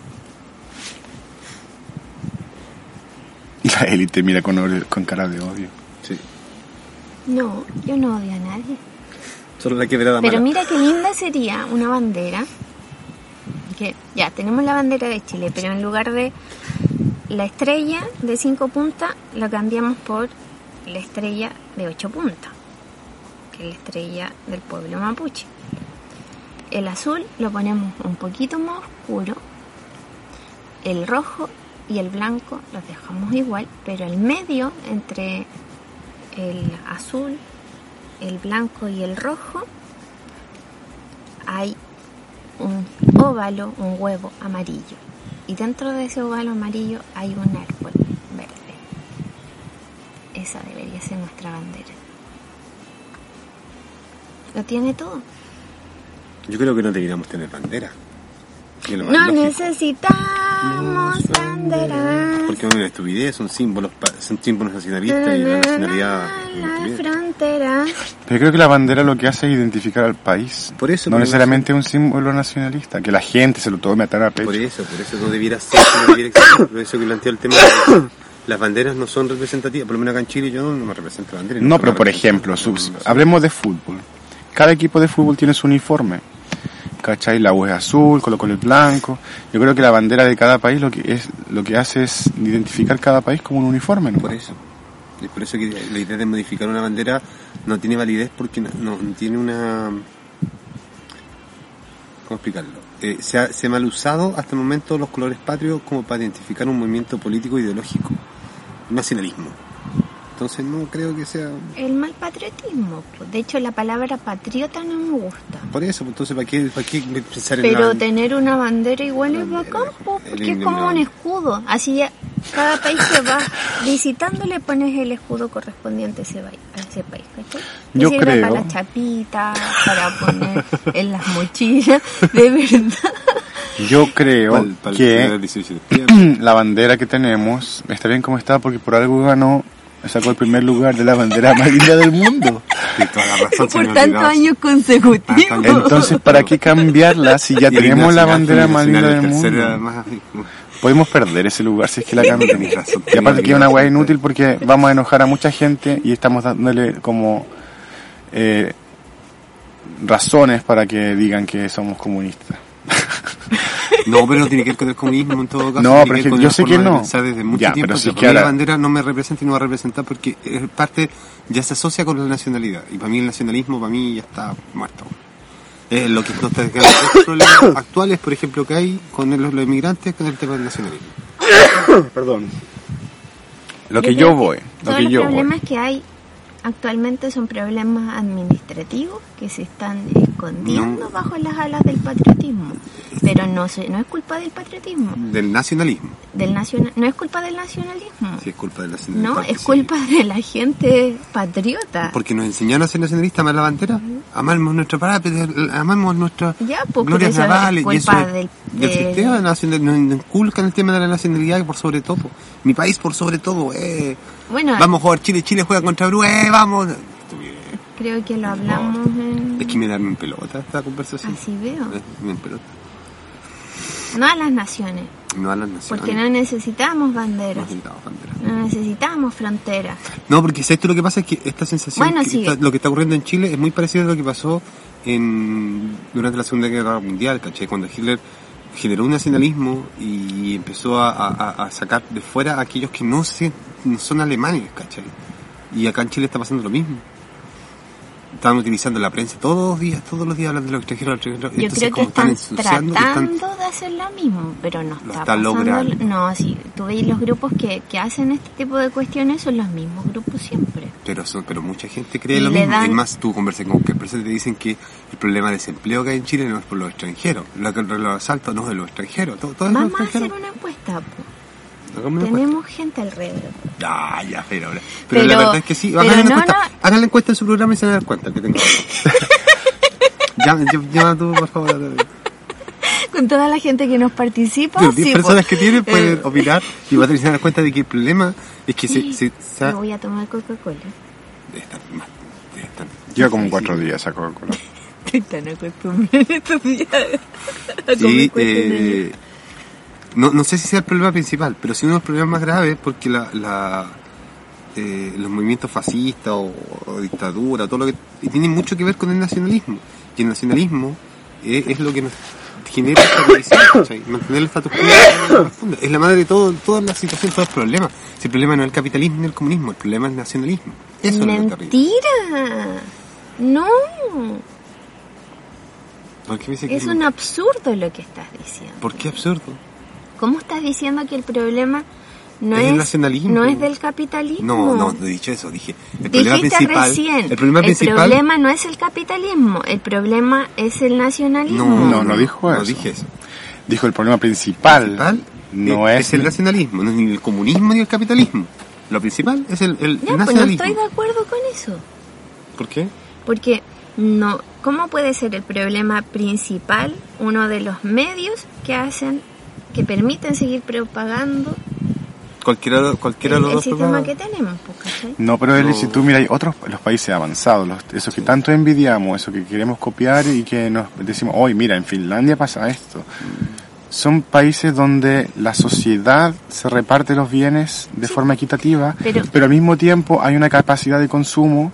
Y la élite mira con, con cara de odio. Sí. No, yo no odio a nadie. Solo la quebrada Pero mala. mira qué linda sería una bandera. Que ya tenemos la bandera de Chile, pero en lugar de la estrella de cinco puntas, lo cambiamos por la estrella de ocho puntas, que es la estrella del pueblo mapuche. El azul lo ponemos un poquito más oscuro, el rojo y el blanco los dejamos igual, pero el medio entre el azul, el blanco y el rojo hay un óvalo, un huevo amarillo. Y dentro de ese óvalo amarillo hay un árbol verde. Esa debería ser nuestra bandera. Lo tiene todo. Yo creo que no deberíamos tener bandera. Es No lógico. necesitamos bandera. Porque es una estupidez, son símbolos, pa- son símbolos nacionalistas y la nacionalidad es La frontera. Pero creo que la bandera lo que hace es identificar al país. Por eso, No pero necesariamente un símbolo nacionalista, que la gente se lo tome a tal a pecho. Por eso, por eso no debiera ser, no debiera existir. Por eso que planteó el tema. de Las banderas no son representativas, por lo menos acá en Chile yo no me represento la bandera. No, pero me por ejemplo, No, no hablemos de fútbol. Cada equipo de fútbol tiene su uniforme. ¿Cachai? La U es azul, Colo Colo es blanco. Yo creo que la bandera de cada país lo que es lo que hace es identificar cada país como un uniforme, ¿no? Por eso. Es por eso que la idea de modificar una bandera no tiene validez porque no, tiene una... ¿Cómo explicarlo? Eh, se, ha, se mal usado hasta el momento los colores patrios como para identificar un movimiento político ideológico, nacionalismo. Entonces no creo que sea... El mal patriotismo. De hecho, la palabra patriota no me gusta. Por eso, entonces ¿para qué, para qué pensar en la Pero tener una bandera igual es bacán, porque es como un escudo. Así ya, cada país que va visitando le pones el escudo correspondiente a ese, a ese país. ¿cachai? Te Yo sirve creo- para las chapitas, para poner en las mochilas, de verdad. Yo creo que primer 18 de septiembre. la bandera que tenemos está bien como está porque por algo ganó, sacó el primer lugar de la bandera más linda del mundo. Tiene toda la razón, Por tantos años consecutivos. Entonces, ¿para qué cambiarla si ya tenemos la bandera más linda del mundo? además, Podemos perder ese lugar si es que la razón, Y aparte que es una weá inútil porque vamos a enojar a mucha gente y estamos dándole como eh, razones para que digan que somos comunistas. No, pero no tiene que ver con el comunismo en todo caso. No, tiene pero que yo sé forma que de no. pensar desde mucho Ya, tiempo. pero si que mí la ahora- bandera no me representa y no va a representar porque es parte, ya se asocia con la nacionalidad. Y para mí el nacionalismo, para mí ya está muerto. Es lo que nos está los problemas actuales, por ejemplo, que hay con los, los inmigrantes, con el tema del nacionalismo. Perdón. Lo que creo yo voy, lo que los yo voy. problemas que hay actualmente son problemas administrativos que se están escondiendo bajo las alas del patriotismo. Pero no, se, no es culpa del patriotismo, Del nacionalismo. del nacional, no es culpa del nacionalismo. Sí, es culpa del nacionalismo. No, es culpa de la gente patriota. Porque nos enseñaron a ser nacionalistas, amar la bandera, amamos nuestro patria, amamos nuestras Ya, pues, pero glorias eso es navales. Y eso culpa es del- del del- sistema nacional, nos inculcan el tema de la nacionalidad por sobre todo. Mi país por sobre todo, eh. Bueno, Vamos a jugar Chile, Chile juega contra Perú, eh, vamos. Creo que lo hablamos en... Es que me dan en pelota esta conversación. Así veo. Me en pelota. No a las naciones, No a las naciones. porque no necesitamos banderas, necesitamos banderas. no necesitamos fronteras. No, porque ¿sabes tú lo que pasa? Es que esta sensación, Bueno, que sí. está- lo que está ocurriendo en Chile es muy parecido a lo que pasó en, durante la Segunda Guerra Mundial, ¿cachai? Cuando Hitler generó un nacionalismo y empezó a, a- a sacar de fuera a aquellos que no, se, no son alemanes, ¿cachai? Y acá en Chile está pasando lo mismo. Están utilizando la prensa todos los días, todos los días hablando de los extranjeros, los extranjeros. Yo Entonces, creo que están están- tratando de hacer lo mismo, pero no Lo está están pasando. logrando. No, sí, tú veis los grupos que, que hacen este tipo de cuestiones son los mismos grupos siempre. Pero, son, pero mucha gente cree Y lo mismo. dan- Es más, tú conversas con cualquier persona y te dicen que el problema de desempleo que hay en Chile no es por los extranjeros. Lo que los asaltos no es de los extranjeros. Todo, todo es de los Vamos a hacer extranjeros. una encuesta. po. Hagamos una encuesta. Tenemos gente alrededor. Ya, ya, pero, pero, Pero- la verdad es que sí. Hagan la, no, encuesta, no. hagan la encuesta en su programa y se van a dar cuenta que tengo llama, tú, por favor. Con toda la gente que nos participa. Las 10 sí, personas po. que tienen pueden Eh, opinar y van a tener que se dar cuenta de que el problema es que se, se, se- Me voy a tomar Coca-Cola. Lleva como cuatro días a Coca-Cola. Están acostumbrados estos días a Sí, comer eh, no, no sé si sea el problema principal, pero sí uno de los problemas más graves porque la, la, eh, los movimientos fascistas o, o dictadura, todo lo que tiene mucho que ver con el nacionalismo. Y el nacionalismo es lo que nos genera esta división, mantener el status quo es la madre de todo, toda la situación, todos los problemas. Si el problema no es el capitalismo ni el comunismo, el problema es el nacionalismo. Eso es. Mentira. No, ¿Por qué me dice que es un absurdo lo que estás diciendo. ¿Por qué absurdo? ¿Cómo estás diciendo que el problema no Es es, el nacionalismo. no es del capitalismo? No, no, no he dicho eso, dije. El problema principal. recién, el problema principal. problema no es el capitalismo, el problema es el nacionalismo. No, no dijo No eso. dije eso. Dijo el problema principal, principal no es, el nacionalismo, no es ni el comunismo ni el capitalismo. Lo principal es el, el Ya, pues no estoy de acuerdo con eso. ¿Por qué? Porque no, ¿cómo puede ser el problema principal uno de los medios que hacen, que permiten seguir propagando Cualquiera, cualquiera el, de el los dos sistema que tenemos? pues, ¿cachai? No, pero Eli, si tú miras, hay otros, los países avanzados, los, esos que tanto envidiamos, esos que queremos copiar y que nos decimos, hoy mira, en Finlandia pasa esto. Son países donde la sociedad se reparte los bienes de forma equitativa, Pero- pero, al mismo tiempo hay una capacidad de consumo,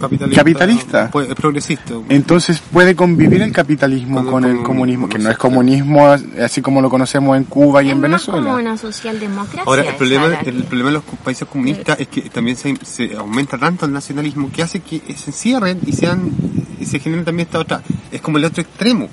Capitalista. Capitalista. pues, es progresista. entonces puede convivir el capitalismo Con el con el comunismo, comunismo, que no es comunismo así como lo conocemos en Cuba y es en más Venezuela. como una socialdemocracia. Ahora, el problema, esa la el que- problema de los países comunistas es que también se, se aumenta tanto el nacionalismo que hace que se encierren y sean y se generen también esta otra. Es como el otro extremo.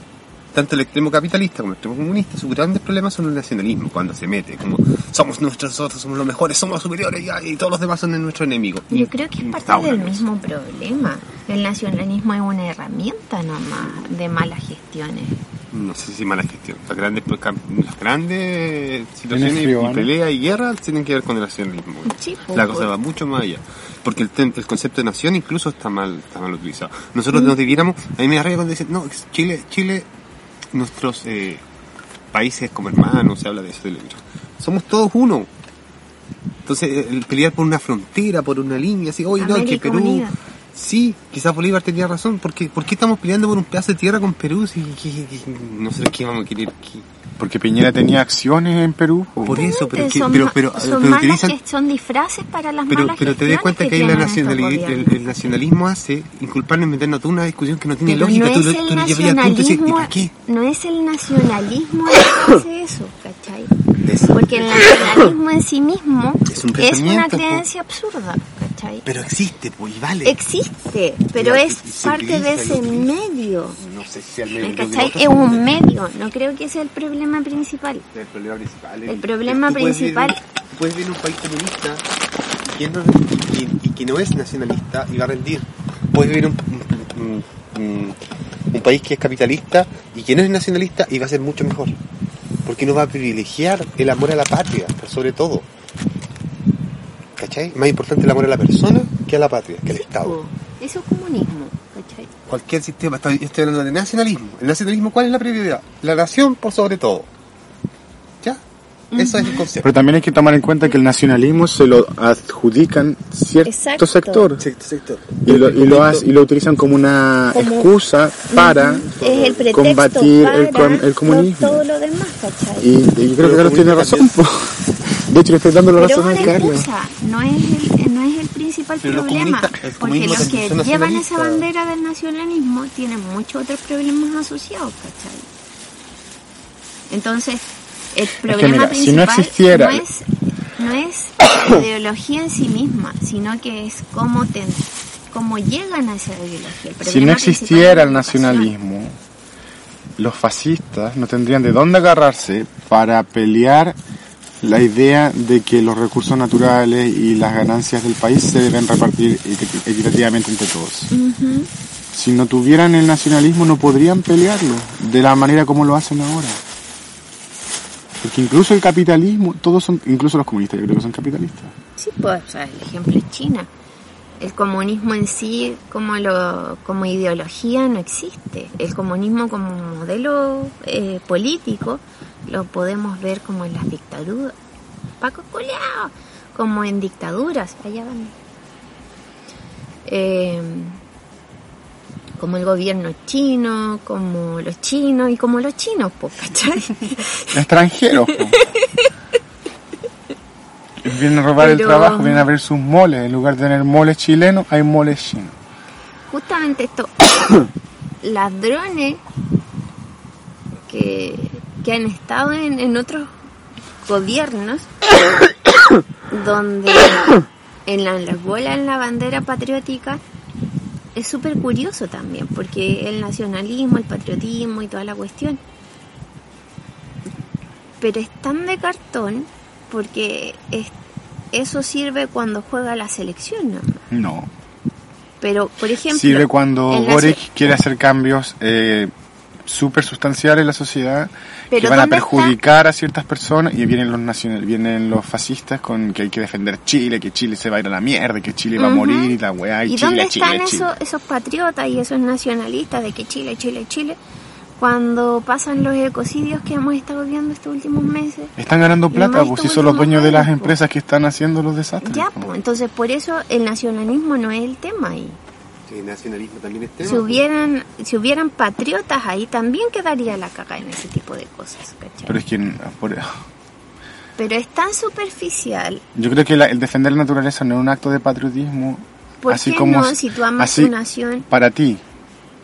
Tanto el extremo capitalista como el extremo comunista, sus grandes problemas son el nacionalismo cuando se mete. Como somos nuestros, nosotros somos los mejores, somos los superiores ya, y todos los demás son nuestros enemigos. Yo creo que es parte Está del mismo problema. El nacionalismo es una herramienta nomás de malas gestiones. No sé si mala gestión. Las grandes, las grandes situaciones frío, y ¿no? peleas y guerras tienen que ver con el nacionalismo. Sí, pues, La cosa pues. va mucho más allá. Porque el, el concepto de nación incluso está mal, está mal utilizado. Nosotros nos dividiéramos, a mí me da rabia cuando dicen, no, es Chile, Chile, nuestros eh, países como hermanos, se habla de eso de Somos todos uno. Entonces, el pelear por una frontera, por una línea, así, oye, no, que América Perú... Unida. Sí, quizás Bolívar tenía razón, porque ¿por qué estamos peleando por un pedazo de tierra con Perú si que- que- no sé qué vamos a querer? Porque Piñera tenía acciones en Perú. o- Por eso, pero, que, son, pero, pero, son pero malas utilizan, que son disfraces para las pero, malas pero te das cuenta que, ahí la nacionali- el, nacionalismo hace inculparnos a toda una discusión que no tiene Pero lógica. no tú, es el tú lo llevas al punto y dices, ¿y nacionalismo, para qué? no es el nacionalismo que hace eso, ¿cachai? Es- Porque el nacionalismo en sí mismo Es un es una creencia absurda, ¿cachai? Pero existe, pues, y vale. Existe, pero es parte de ese medio. no sé si al menos ¿Cachai? Es un medio, no creo que sea el problema principal. El problema principal. El problema principal- puedes en un país comunista y, que no- y- y- y que no es nacionalista y va a rendir. Puedes vivir en un, un- un un, un país que es capitalista y que no es nacionalista y va a ser mucho mejor. Porque no va a privilegiar el amor a la patria, sobre todo. ¿Cachai? Más importante el amor a la persona que a la patria, que al Estado. Eso es comunismo, ¿cachai? Cualquier sistema, estoy, estoy hablando de nacionalismo. ¿El nacionalismo cuál es la prioridad? La nación por sobre todo. ¿Ya? Eso es el concepto. Pero también hay que tomar en cuenta que el nacionalismo se lo adjudican cierto Exacto. sector Sector, sector. y lo, y, lo hace- y lo utilizan como una Como- excusa para Es el pretexto combatir para el, el comunismo. todo lo demás, ¿cachai? Y, y yo creo que Carlos tiene razón. De hecho, le estoy dando la razón es a Carlos. no es el, no es el principal Pero problema. el Porque los que llevan esa bandera del nacionalismo tienen muchos otros problemas asociados, ¿cachai? Entonces, el problema mira, si principal no existiera- no es, no es la ideología en sí misma, sino que es cómo, te, cómo llegan a esa ideología. El Si no es existiera el nacionalismo, los fascistas no tendrían de dónde agarrarse para pelear la idea de que los recursos naturales y las ganancias del país se deben repartir equi- equitativamente entre todos. Si no tuvieran el nacionalismo no podrían pelearlo de la manera como lo hacen ahora. Porque incluso el capitalismo, todos son, incluso los comunistas yo creo que son capitalistas. Sí, pues, o sea, el ejemplo es China. El comunismo en sí, como lo, como ideología, no existe. El comunismo como modelo eh, político lo podemos ver como en las dictaduras. Paco Culeado, como en dictaduras, allá van. Eh, como el gobierno chino, como los chinos y como los chinos, pues. Extranjeros. po. Vienen a robar el trabajo, vienen a ver sus moles. En lugar de tener moles chilenos, hay moles chinos. justamente estos ladrones que, que han estado en, en otros gobiernos donde en la, las bolas en la bandera patriótica es súper curioso también porque el nacionalismo, el patriotismo y toda la cuestión pero es tan de cartón porque es- eso sirve cuando juega la selección. No. pero por ejemplo Sirve cuando Boric quiere hacer cambios eh, súper sustanciales en la sociedad que van a perjudicar a ciertas personas y vienen los nacional, vienen los fascistas con que hay que defender Chile, que Chile se va a ir a la mierda, que Chile va a morir y la weá y, ¿Y Chile, dónde están Chile. esos, esos patriotas y esos nacionalistas de que Chile, Chile, Chile, cuando pasan los ecocidios que hemos estado viendo estos últimos meses? Están ganando plata, pues si son los dueños de las po. empresas que están haciendo los desastres. Ya, po. pues, entonces por eso el nacionalismo no es el tema ahí. Sí, nacionalismo también es tema. Si hubieran, si hubieran patriotas ahí, también quedaría la caga en ese tipo de cosas, ¿cachai? Pero es que por- Pero es tan superficial. yo creo que la- el defender la naturaleza no es un acto de patriotismo ¿Por así qué como no? Si tú amas así tu nación. para ti,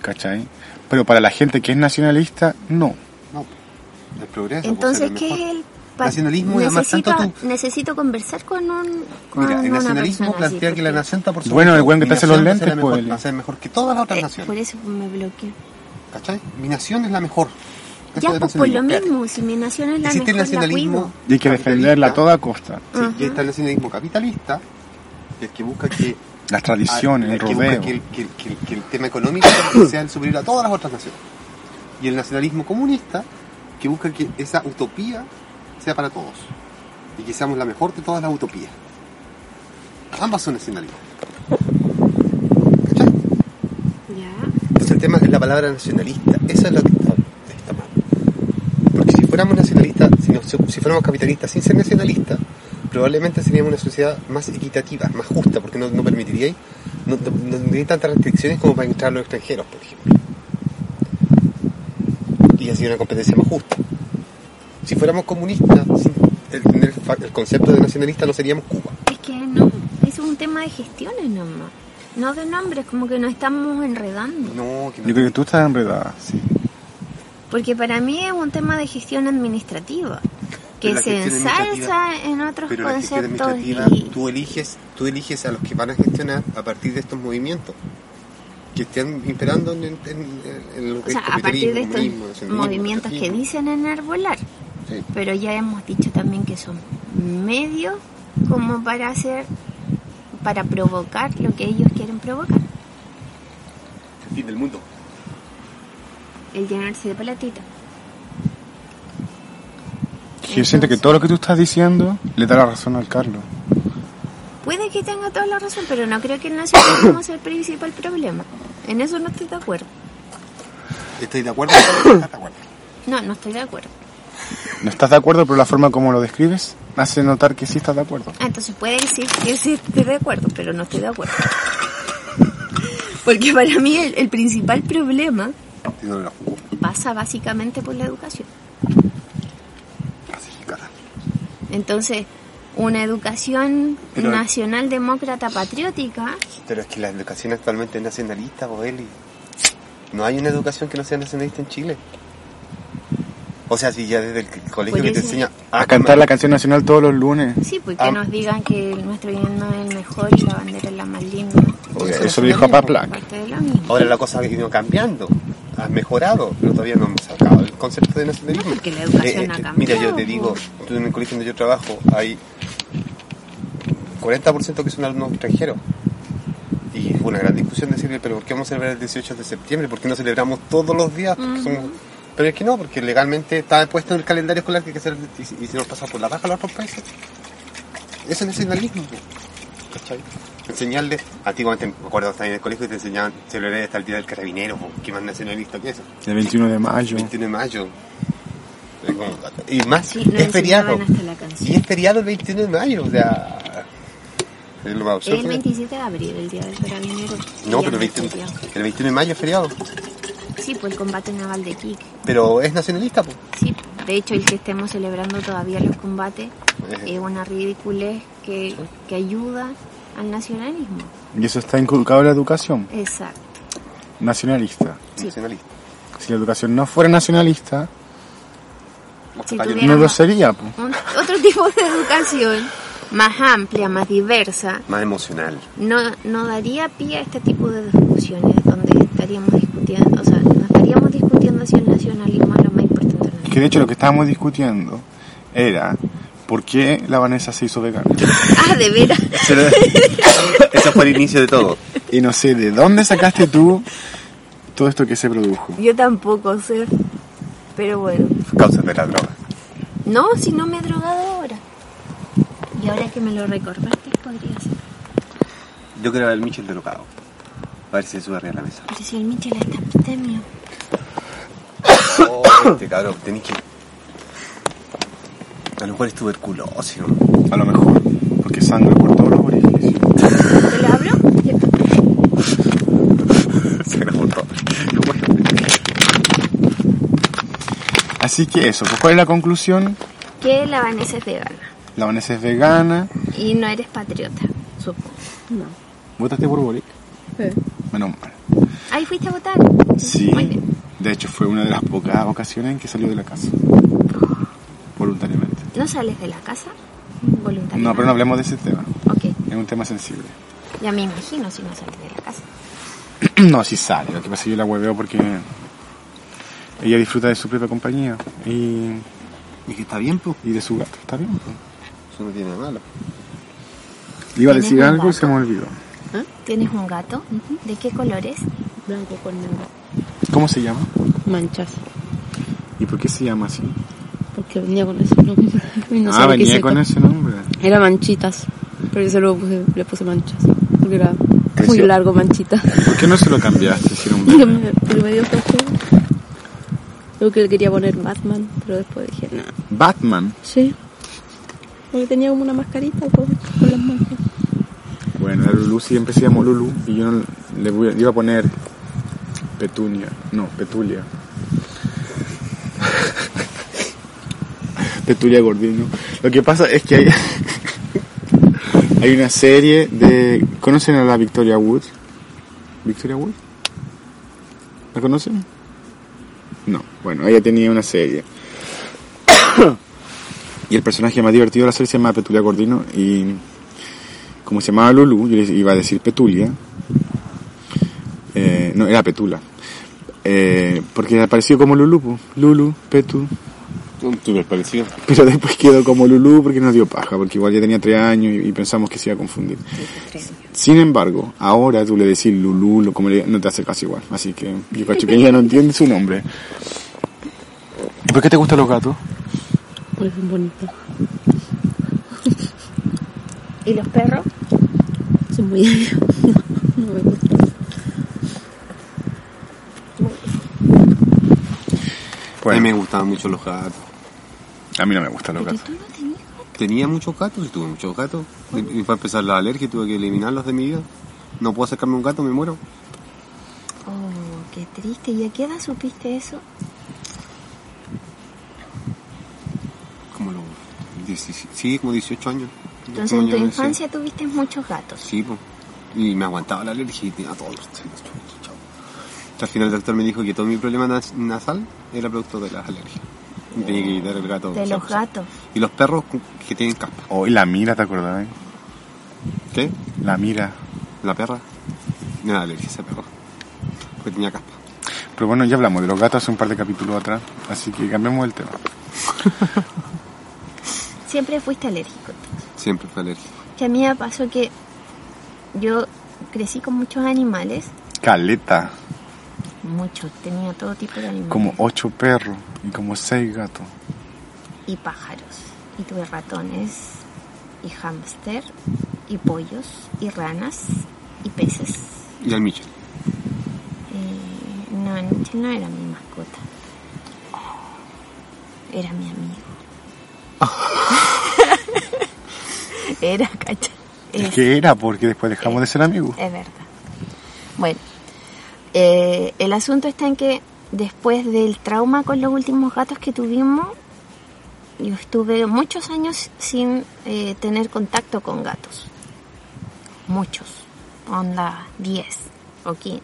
¿cachai? Pero para la gente que es nacionalista, no. No, el progreso. Entonces, pues, ¿qué es el Nacionalismo y además necesito, tanto tú- necesito conversar con un con Mira, el nacionalismo persona plantea así, que la nación está por sobre Bueno, el weón que te hace los lentes, la mejor- pues, Va a ser mejor que todas las otras Eh, naciones. por eso me bloqueó. ¿Cachai? Mi nación es la mejor. Ya, es pues por lo mismo, si mi nación es la Existe el mejor, la nacionalismo cuido. Y hay que defenderla a toda costa. Sí, Ajá. y está el nacionalismo capitalista, que es que busca que Las tradiciones, Ah, el que rodeo. que el, que el- que el- que el tema económico sea el superior a todas las otras naciones. Y el nacionalismo comunista, que busca que esa utopía sea para todos. Y que seamos la mejor de todas las utopías. Ambas son nacionalismo. ¿Cachai? Ya. Entonces el tema es la palabra nacionalista. Esa es la que está, está mal. Porque si fuéramos nacionalistas, si, no- si fuéramos capitalistas sin ser nacionalistas, probablemente seríamos una sociedad más equitativa, más justa, porque no, no permitiría, no, no, tantas restricciones como para entrar los extranjeros, por ejemplo. Y así una competencia más justa. Si fuéramos comunistas, sin el, tener fa- el concepto de nacionalista no seríamos Cuba. Es que no, eso es un tema de gestiones nomás. No de nombres, como que nos estamos enredando. No, que no. Yo creo que tú estás enredada, sí. Porque para mí es un tema de gestión administrativa. Que se ensalza en otros Pero la gestión conceptos administrativa, y... tú eliges, tú eliges a los que van a gestionar a partir de estos movimientos que estén imperando en, en, en- en lo O que sea, es a partir de estos movimientos que dicen enarbolar. Sí. Pero ya hemos dicho también que son medios como para hacer, para provocar lo que ellos quieren provocar. El fin del mundo. el llenarse de platita. Yo siento que todo lo que tú estás diciendo le da la razón al Carlos. Puede que tenga toda la razón, pero no creo que el nacionalismo sea el principal problema. En eso no estoy de acuerdo. ¿Estoy de acuerdo? ¿Estás de acuerdo? No, no estoy de acuerdo. ¿No estás de acuerdo, pero la forma como lo describes hace notar que sí estás de acuerdo? Ah, entonces puede decir que sí estoy de acuerdo, pero no estoy de acuerdo. Porque para mí el, el principal problema pasa básicamente por la educación. Entonces, una educación Pero- nacional demócrata patriótica, Pero es que la educación actualmente es nacionalista, Boeli. No hay una educación que no sea nacionalista en Chile. O sea, si ya desde el colegio que te enseña A cantar la canción nacional todos los lunes. sí, pues que Ah. nos digan que nuestro himno es el mejor y la bandera es la más linda. Oye, eso lo dijo lo mismo. Ahora la cosa ha ido cambiando, ha mejorado, pero todavía no hemos sacado el concepto de nacionalismo. No, porque la educación ha Mira, cambiado, yo te digo, po. tú en el colegio donde yo trabajo hay 40% que son alumnos extranjeros. Y fue una gran discusión decirle, pero ¿por qué vamos a celebrar el 18 de septiembre? ¿Por qué no celebramos todos los días? Porque somos- Pero es que no, porque legalmente está puesto en el calendario escolar que hay que hacer, y, si- y si nos pasa por la baja a los otros países. Eso es nacionalismo. ¿Cachai? Enseñarle, antiguamente, me acuerdo, estaba en el colegio y te enseñaban celebrar hasta el día del carabinero. ¿qué más nacionalista que eso? El 21 de mayo. 21 de mayo. Y más, Sí, es feriado. Y es feriado el 21 de mayo, o sea. Es lo más absurdo. El 27 de abril, el día del carabinero. No, pero el es 21, feriado. el 21 de mayo es feriado. Sí, pues el combate naval de Kik. Pero es nacionalista, pues. Sí, de hecho el que estemos celebrando todavía los combates es una ridiculez que, que ayuda al nacionalismo. Y eso está inculcado en la educación Exacto. nacionalista. Sí. Nacionalista. Si la educación no fuera nacionalista, Si no lo sería. po. Un- otro tipo de educación más amplia, más diversa, Más emocional. no, no daría pie a este tipo de discusiones estaríamos discutiendo, o sea, no estaríamos discutiendo si el nacionalismo es lo más importante. no. Que de hecho lo que estábamos discutiendo era por qué la Vanessa se hizo vegana. Ah, de veras. Ese fue el inicio de todo. Y no sé de dónde sacaste tú todo esto que se produjo. Yo tampoco sé, pero bueno. Causas de la droga. No, si no me he drogado ahora. Y ahora que me lo recordaste, podría ser. Yo creo el Michel drogado. A ver si se sube arriba de la mesa. Pero si el Michel está abstemio. Oh, este cabrón, tenés que. A lo mejor es tuberculosis, ¿no? A lo mejor, porque sangre por todos los orificios. ¿Te lo abro? Se grabó todo. Así que eso, pues ¿cuál es la conclusión? Que la Vanessa es vegana. La Vanessa es vegana. Y no eres patriota, supongo. No. ¿Votaste por Boric? Sí. Menos mal. Ahí fuiste a votar. Sí. Muy bien. De hecho, fue una de las pocas ocasiones en que salió de la casa. Voluntariamente. ¿No sales de la casa? Voluntariamente. No, pero no hablemos de ese tema. Ok, Es un tema sensible. ya me imagino si no sales de la casa. no, sí sale. Lo que pasa es que yo la hueveo porque ella disfruta de su propia compañía y, Y que está bien, pues. y de su gato. Está bien. pues. Eso no tiene nada malo. Iba a ¿Tienes decir algo y se me olvidó. ¿Tienes un gato? ¿De qué colores? Blanco con negro. ¿Cómo se llama? Manchas. ¿Y por qué se llama así? Porque venía con ese nombre. No ah, venía con ese nombre. Era manchitas. Pero yo se lo puse, le puse manchas. Porque era muy largo manchita. ¿Por qué no se lo cambiaste si era un Porque bebé? me, porque me dio. Luego que le quería poner Batman, pero después dije, nada. Batman. Sí. Porque tenía como una mascarita con, con las manos. Bueno, la Lulu siempre se llamó Lulu y yo le, voy iba a poner Petunia. No, Petulia. Petulia Gordino. Lo que pasa es que hay, hay una serie de... ¿Conocen a la Victoria Wood? ¿Victoria Wood? ¿La conocen? No. Bueno, ella tenía una serie. y el personaje más divertido de la serie se llama Petulia Gordino y como se llamaba Lulu, yo le iba a decir Petulia. Eh, no, era Petula. Eh, porque apareció como Lulu. Lulu, Petu. Súper parecido. Pero después quedó como Lulú porque nos dio paja, porque igual ya tenía tres años y, y pensamos que se iba a confundir. Sin embargo, ahora tú le decís como le- no te hace casi igual. Así que yo cacho que ella no entiende su nombre. ¿Y por qué te gustan los gatos? Porque son bonitos. ¿Y los perros? Son muy No me gustan. A mí me gustaban mucho los gatos. a mí no me gustan los Pero gatos. tú no tenías Tenía muchos gatos y tuve muchos gatos. Y, y para empezar la alergia tuve que eliminarlos de mi vida. No puedo sacarme un gato, me muero. Oh, qué triste. ¿Y a qué edad supiste eso? Como los 17, sí, como 18 años. Entonces en tu infancia tuviste muchos gatos. Sí, po. y me aguantaba la alergia y tenía todos los. Al final el doctor me dijo que todo mi problema nas- nasal era producto de las alergias. Y tenía que quitar el gato. De los gatos. Y los perros que tienen caspa. Oh, y la mira, ¿te acordás? eh? ¿Qué? La mira. La perra. Me da alergia ese perro. Porque tenía caspa. Pero bueno, ya hablamos de los gatos hace un par de capítulos atrás, así que cambiemos el tema. Siempre fuiste alérgico. Siempre fue alérgico. Que a mí me pasó que yo crecí con muchos animales. Caleta, Muchos. Tenía todo tipo de animales. como ocho perros y como seis gatos. y pájaros. Y tuve ratones, y hámster, y pollos, y ranas, y peces. Y al Michel. Eh, no, Nietzsche no era mi mascota. Era mi amigo. era, cacha. Es que era porque después dejamos de ser amigos. Es verdad. Bueno, eh, el asunto está en que después del trauma con los últimos gatos que tuvimos, yo estuve muchos años sin eh, tener contacto con gatos. Muchos. Onda 10 o 15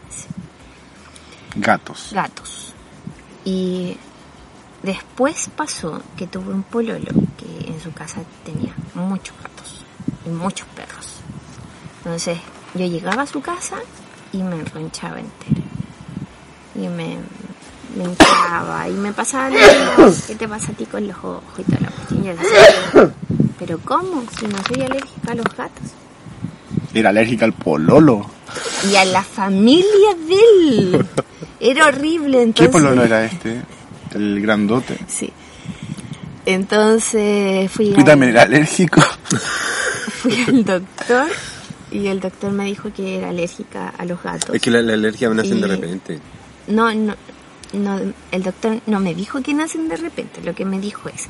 Gatos. gatos. Y después pasó que tuve un pololo que en su casa tenía muchos gatos y muchos perros. Entonces yo llegaba a su casa y me enronchaba entera. Y me, me hinchaba y me pasaba. ¿Qué te pasa a ti con los ojos y toda la cuestión? Yo decía, pero ¿cómo? Si no soy alérgica a los gatos. Era alérgica al pololo. Y a la familia de él. Era horrible. ¿Qué Entonces, pololo era este? El grandote. Sí. Entonces fui, al, también era alérgico. fui al doctor y el doctor me dijo que era alérgica a los gatos. Es que la, la alergia nacen de Y- repente. No, no, no, el doctor no me dijo que nacen de repente. Lo que me dijo es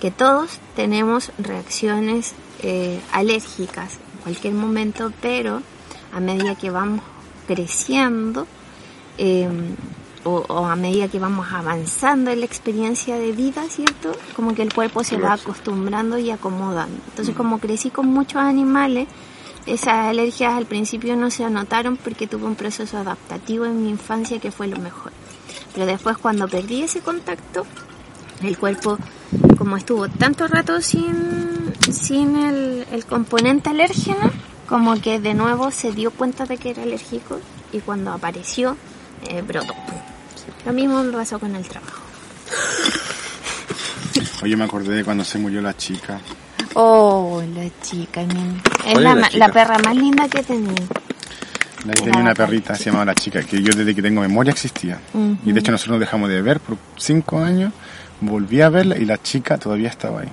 que todos tenemos reacciones eh, alérgicas en cualquier momento, pero a medida que vamos creciendo eh, o, o a medida que vamos avanzando en la experiencia de vida, ¿cierto? Como que el cuerpo se va acostumbrando y acomodando. Entonces, como crecí con muchos animales, esas alergias al principio no se anotaron porque tuve un proceso adaptativo en mi infancia que fue lo mejor. Pero después cuando perdí ese contacto, el cuerpo, como estuvo tanto rato sin, sin el, el componente alérgeno, como que de nuevo se dio cuenta de que era alérgico y cuando apareció, eh, brotó. Lo mismo me pasó con el trabajo. Oye, me acordé de cuando se murió la chica. Oh, la chica, es ¿Cuál la, la chica? la perra más linda que tenía. La que tenía una perrita, se llamaba La Chica, que yo desde que tengo memoria existía. Y de hecho nosotros nos dejamos de ver por cinco años, volví a verla y la chica todavía estaba ahí.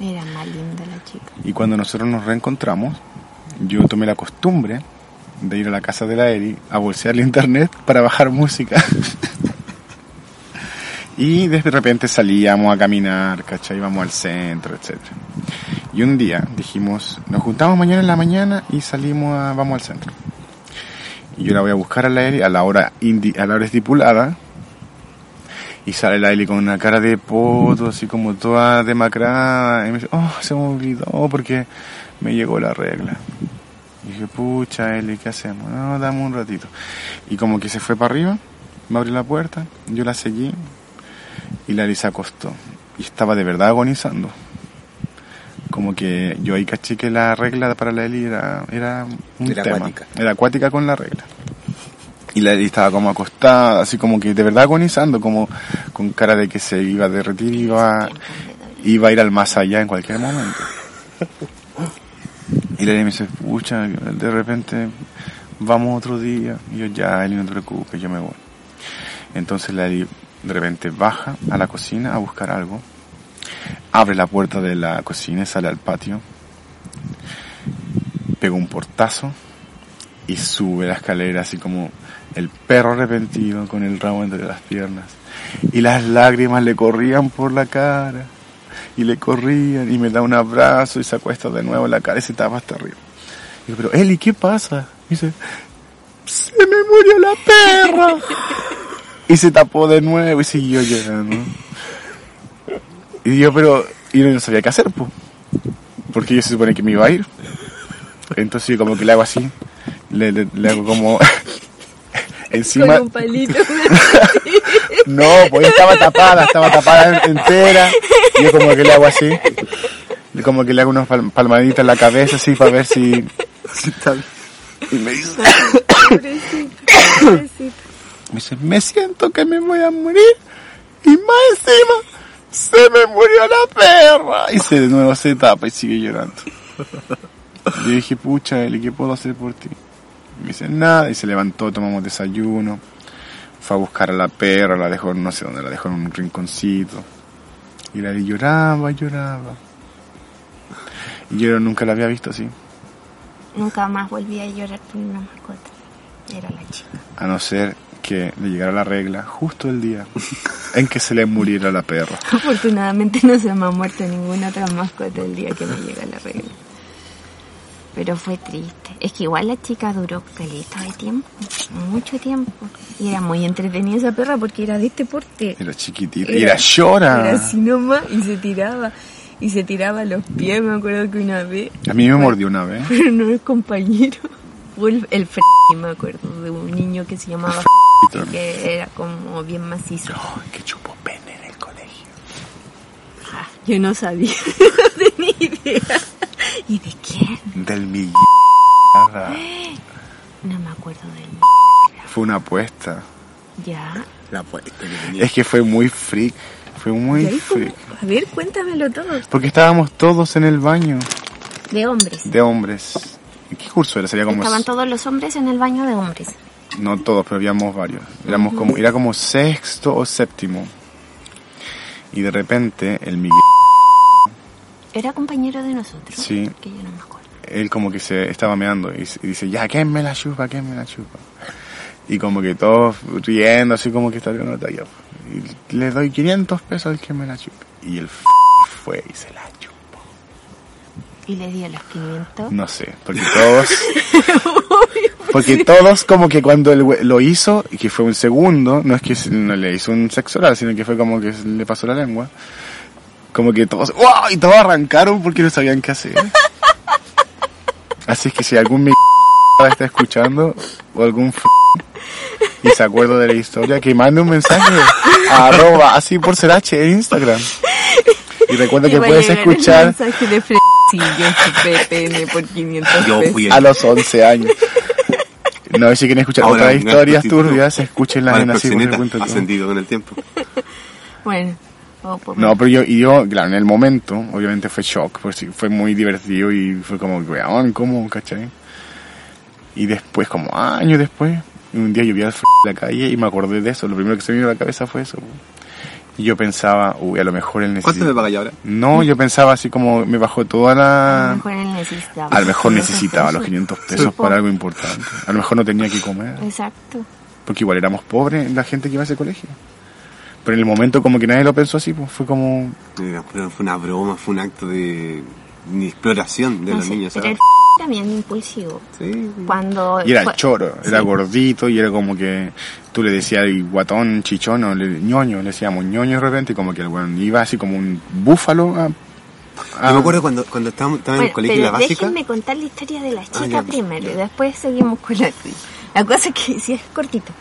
Era más linda la chica. Y cuando nosotros nos reencontramos, yo tomé la costumbre de ir a la casa de la Eri a bolsear el internet para bajar música. y de repente salíamos a caminar, ¿cachai? Íbamos al centro, etc. Y un día dijimos, nos juntamos mañana en la mañana y salimos a, vamos al centro. Y yo la voy a buscar a la Eri a la hora, indi- a la hora estipulada. Y sale la Eli con una cara de poto, así como toda demacrada. Y me dice, oh, se me olvidó porque me llegó la regla. Y dije, pucha, Eli, ¿qué hacemos? No, dame un ratito. Y como que se fue para arriba, me abrió la puerta, yo la seguí y la Eli se acostó. Y estaba de verdad agonizando. Como que yo ahí caché que la regla para la Eli era, era un Era tema. acuática. Era acuática con la regla. Y la Eli estaba como acostada, así como que de verdad agonizando, como con cara de que se iba a derretir iba, iba a ir al más allá en cualquier momento. Y la me dice, pucha, de repente vamos otro día. Y yo, ya, Eli, no te preocupes, yo me voy. Entonces la Eli de repente baja a la cocina a buscar algo, abre la puerta de la cocina y sale al patio, pega un portazo y sube la escalera así como el perro arrepentido con el rabo entre las piernas. Y las lágrimas le corrían por la cara y le corrían y me da un abrazo y se acuesta de nuevo la cara y se tapa hasta arriba. Y yo, pero Eli, ¿qué pasa? Y dice, se me murió la perra. Y se tapó de nuevo y siguió llorando. Y yo, pero, y no sabía qué hacer, pues. Porque yo se supone que me iba a ir. Entonces yo como que le hago así, le, le, le hago como encima. Con un palito. No, pues estaba tapada, estaba tapada entera. Yo como que le hago así. Como que le hago unas pal- palmaditas en la cabeza así para ver si, si bien. Y me dice, Pobrecito, pobrecito. me dice, me siento que me voy a morir. Y más encima, se me murió la perra. Y se de nuevo se tapa y sigue llorando. Yo dije, pucha, Eli, ¿qué puedo hacer por ti? Me dice, nada. Y se levantó, tomamos desayuno. Fue a buscar a la perra, la dejó, no sé dónde, la dejó en un rinconcito. Y la Eli lloraba, lloraba. Y yo nunca la había visto así. Nunca más volví a llorar por una mascota. Era la chica. A no ser que le llegara la regla justo el día en que se le muriera la perra. Afortunadamente no se me ha muerto ninguna otra mascota el día que me llega la regla. Pero fue triste. Es que igual la chica duró caleta de tiempo, mucho tiempo. Y era muy entretenida esa perra porque era de este porte. Era chiquitita. Y era llora. Era así nomás y se tiraba. Y se tiraba a los pies, me acuerdo que una vez. A mí me mordió una vez. Pero no es compañero. Fue el, el f me acuerdo, de un niño que se llamaba F que era como bien macizo. Oh, que chupó pene en el colegio. Ah, yo no sabía, no tenía idea. ¿Y de quién? Del millón. No me acuerdo del Fue una apuesta. Ya. La apuesta que tenía. Es que fue muy freak. Fue muy freak. A ver, cuéntamelo todo. Porque estábamos todos en el baño De hombres. de hombres. ¿En ¿Qué curso era? Sería como... Estaban todos los hombres en el baño de hombres. No todos, pero habíamos varios. Éramos como, era como sexto o séptimo. Y de repente el Miguel, Era compañero de nosotros. Sí. Que yo no me acuerdo. él como que se estaba meando y, dice, ya, ¿quién me la chupa? ¿quién me la chupa? Y como que todos riendo, así como que está la talla. Y le doy 500 pesos al que me la chupe. Y el f fue y se la chupó. Y le di a los 500. No sé, porque todos... Porque todos como que cuando él lo hizo, y que fue un segundo, no es que no le hizo un sexo oral, sino que fue como que le pasó la lengua. Como que todos, ¡wow! Y todos arrancaron porque no sabían qué hacer. Así es que si algún mi está escuchando, o algún f y se acuerda de la historia, que mande un mensaje a arroba así por ser H en Instagram. Y recuerda que puedes escuchar mensaje de Frecillo en su PPN por 500 Yo pesos. fui el- a los 11 años. No, si quieren escuchar Ahora, otras historias turbias, escúchenlas Ahora en ascendido con el tiempo. Bueno, o por- No, pero yo, y yo, claro, en el momento, obviamente fue shock, pues sí, fue muy divertido y fue como, weón, ¿cómo, cachai? Y después, como años después, un día yo vi al f en la calle y me acordé de eso, lo primero que se me vino a la cabeza fue eso. Y yo pensaba, uy, a lo mejor él ¿Cuánto me necesita... paga ya ahora? No, yo pensaba así como, me bajó toda a lo la... mejor él necesitaba. A lo mejor 500 necesitaba los pesos. 500 pesos para algo importante. A lo mejor no tenía que comer. Exacto. Porque igual éramos pobres la gente que iba a ese colegio. Pero en el momento como que nadie lo pensó así, pues fue como... Fue fue una broma, fue un acto de, de exploración de No los sé, niños. pero ¿sabes? el también impulsivo. Sí. Cuando Y era fue- choro, era Sí. gordito y era como que tú le decías el guatón, chichón o le- ñoño, le decíamos ñoño de repente y como que el weón iba así como un búfalo a... Yo me acuerdo cuando, cuando estábamos, estaba en el Bueno, colegio pero la básica. déjenme contar la historia de la chica ya, primero ya. y después seguimos con la tuya. La cosa es que si es cortito.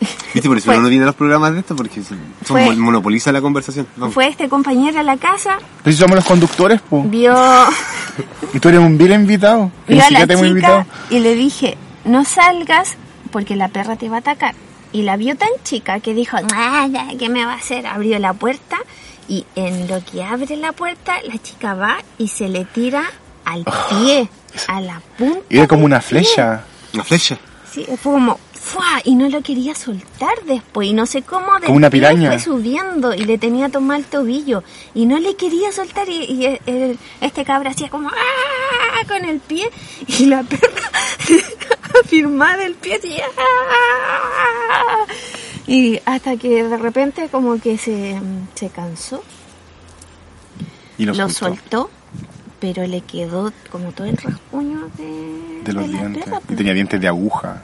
¿Viste? Por eso Fue- uno no viene a los programas de esto porque son, Fue- mon- monopoliza la conversación. Vamos. Fue este compañero a la casa, Pero si somos los conductores, pues. vio, Y tú eres un vil invitado. vio a la chica y le dije, no salgas porque la perra te va a atacar. Y la vio tan chica que dijo, nada, ¿qué me va a hacer? Abrió la puerta y en lo que abre la puerta, la chica va y se le tira al pie, a la punta. Era como una pie. flecha. Una flecha. Sí, fue como ¡fua! y no lo quería soltar después y no sé cómo Como una piraña. fue subiendo y le tenía tomado el tobillo y no le quería soltar y, y el- el- este cabra hacía como ¡ah! con el pie y la perra afirmada el pie así, ¡ah! y hasta que de repente como que se, se cansó Y lo, lo, soltó. pero le quedó como todo el rasguño de, de los dientes. perra, Y pues. tenía dientes de aguja.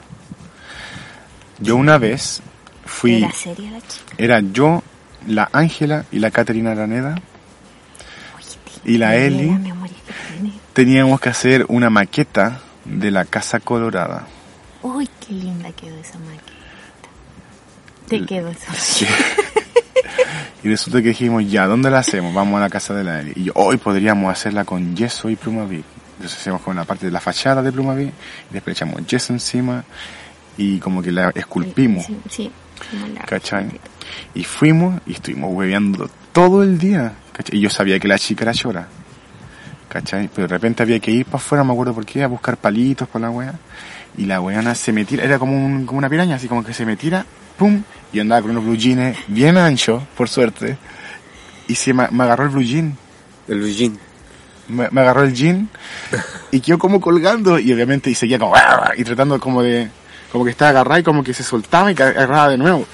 Yo una vez fui. Era seria la chica. Era yo, la Ángela y la Caterina Araneda. Y la Eli. Teníamos que hacer una maqueta de la Casa Colorada. Uy, qué linda quedó esa maqueta. Te quedó esa Sí. y resulta que dijimos, ya, ¿dónde la hacemos? Vamos a la casa de la Eli. Y yo, hoy podríamos hacerla con yeso y plumavit. Entonces hacemos con la parte de la fachada de plumavit, y después echamos yeso encima y como que la esculpimos. Sí, sí, ¿Cachai? Y fuimos y estuvimos hueveando todo el día. ¿cachai? Y yo sabía que la chica era chora. ¿Cachai? Pero de repente había que ir para afuera, no me acuerdo por qué, a buscar palitos por la wea. Y la weana se me tira, era como, un- como una piraña, así como que se me tira, pum, y andaba con unos blue jeans bien anchos, por suerte. Y se me, me agarró el blue jean. El Luigín. Me, me agarró el jean y quedó como colgando y obviamente y seguía como y tratando como de como que estaba agarrada y como que se soltaba y agarraba de nuevo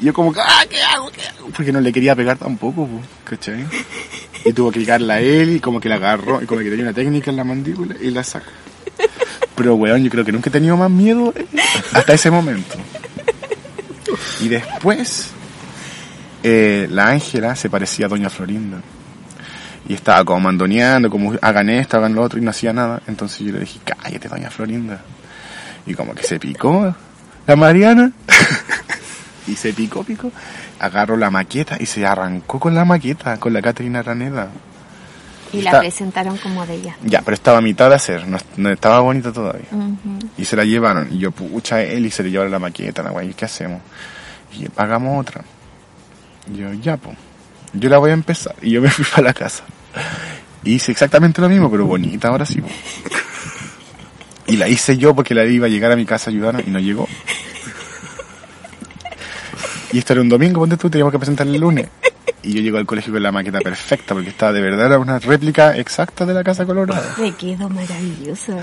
y yo como que ah qué hago qué hago porque no le quería pegar tampoco po, ¿cachai? y tuvo que llegarla a él y como que la agarró y como que tenía una técnica en la mandíbula y la sacó pero weón yo creo que nunca he tenido más miedo eh, hasta ese momento y después eh, la Ángela se parecía a Doña Florinda y estaba como mandoneando, como hagan esto, hagan lo otro, y no hacía nada. Entonces yo le dije, cállate, doña Florinda. Y como que se picó la Mariana. y se picó, picó. Agarró la maqueta y se arrancó con la maqueta, con la Caterina Raneda. Y la Está- presentaron como de ella. Ya, pero estaba a mitad de hacer, no, no estaba bonita todavía. Y se la llevaron. Y yo, pucha, él y se le llevaron la maqueta, la guay, ¿qué hacemos? Y yo, hagamos otra. Y yo, ya, pues. Yo la voy a empezar. Y yo me fui para la casa. Y hice exactamente lo mismo, pero bonita ahora sí. po. Y la hice yo porque la iba a llegar a mi casa a ayudar y no llegó. Y esto era un domingo, ponte tú, teníamos que presentar el lunes. Y yo llego al colegio con la maqueta perfecta porque estaba de verdad, era una réplica exacta de la casa colorada. Le quedó maravillosa.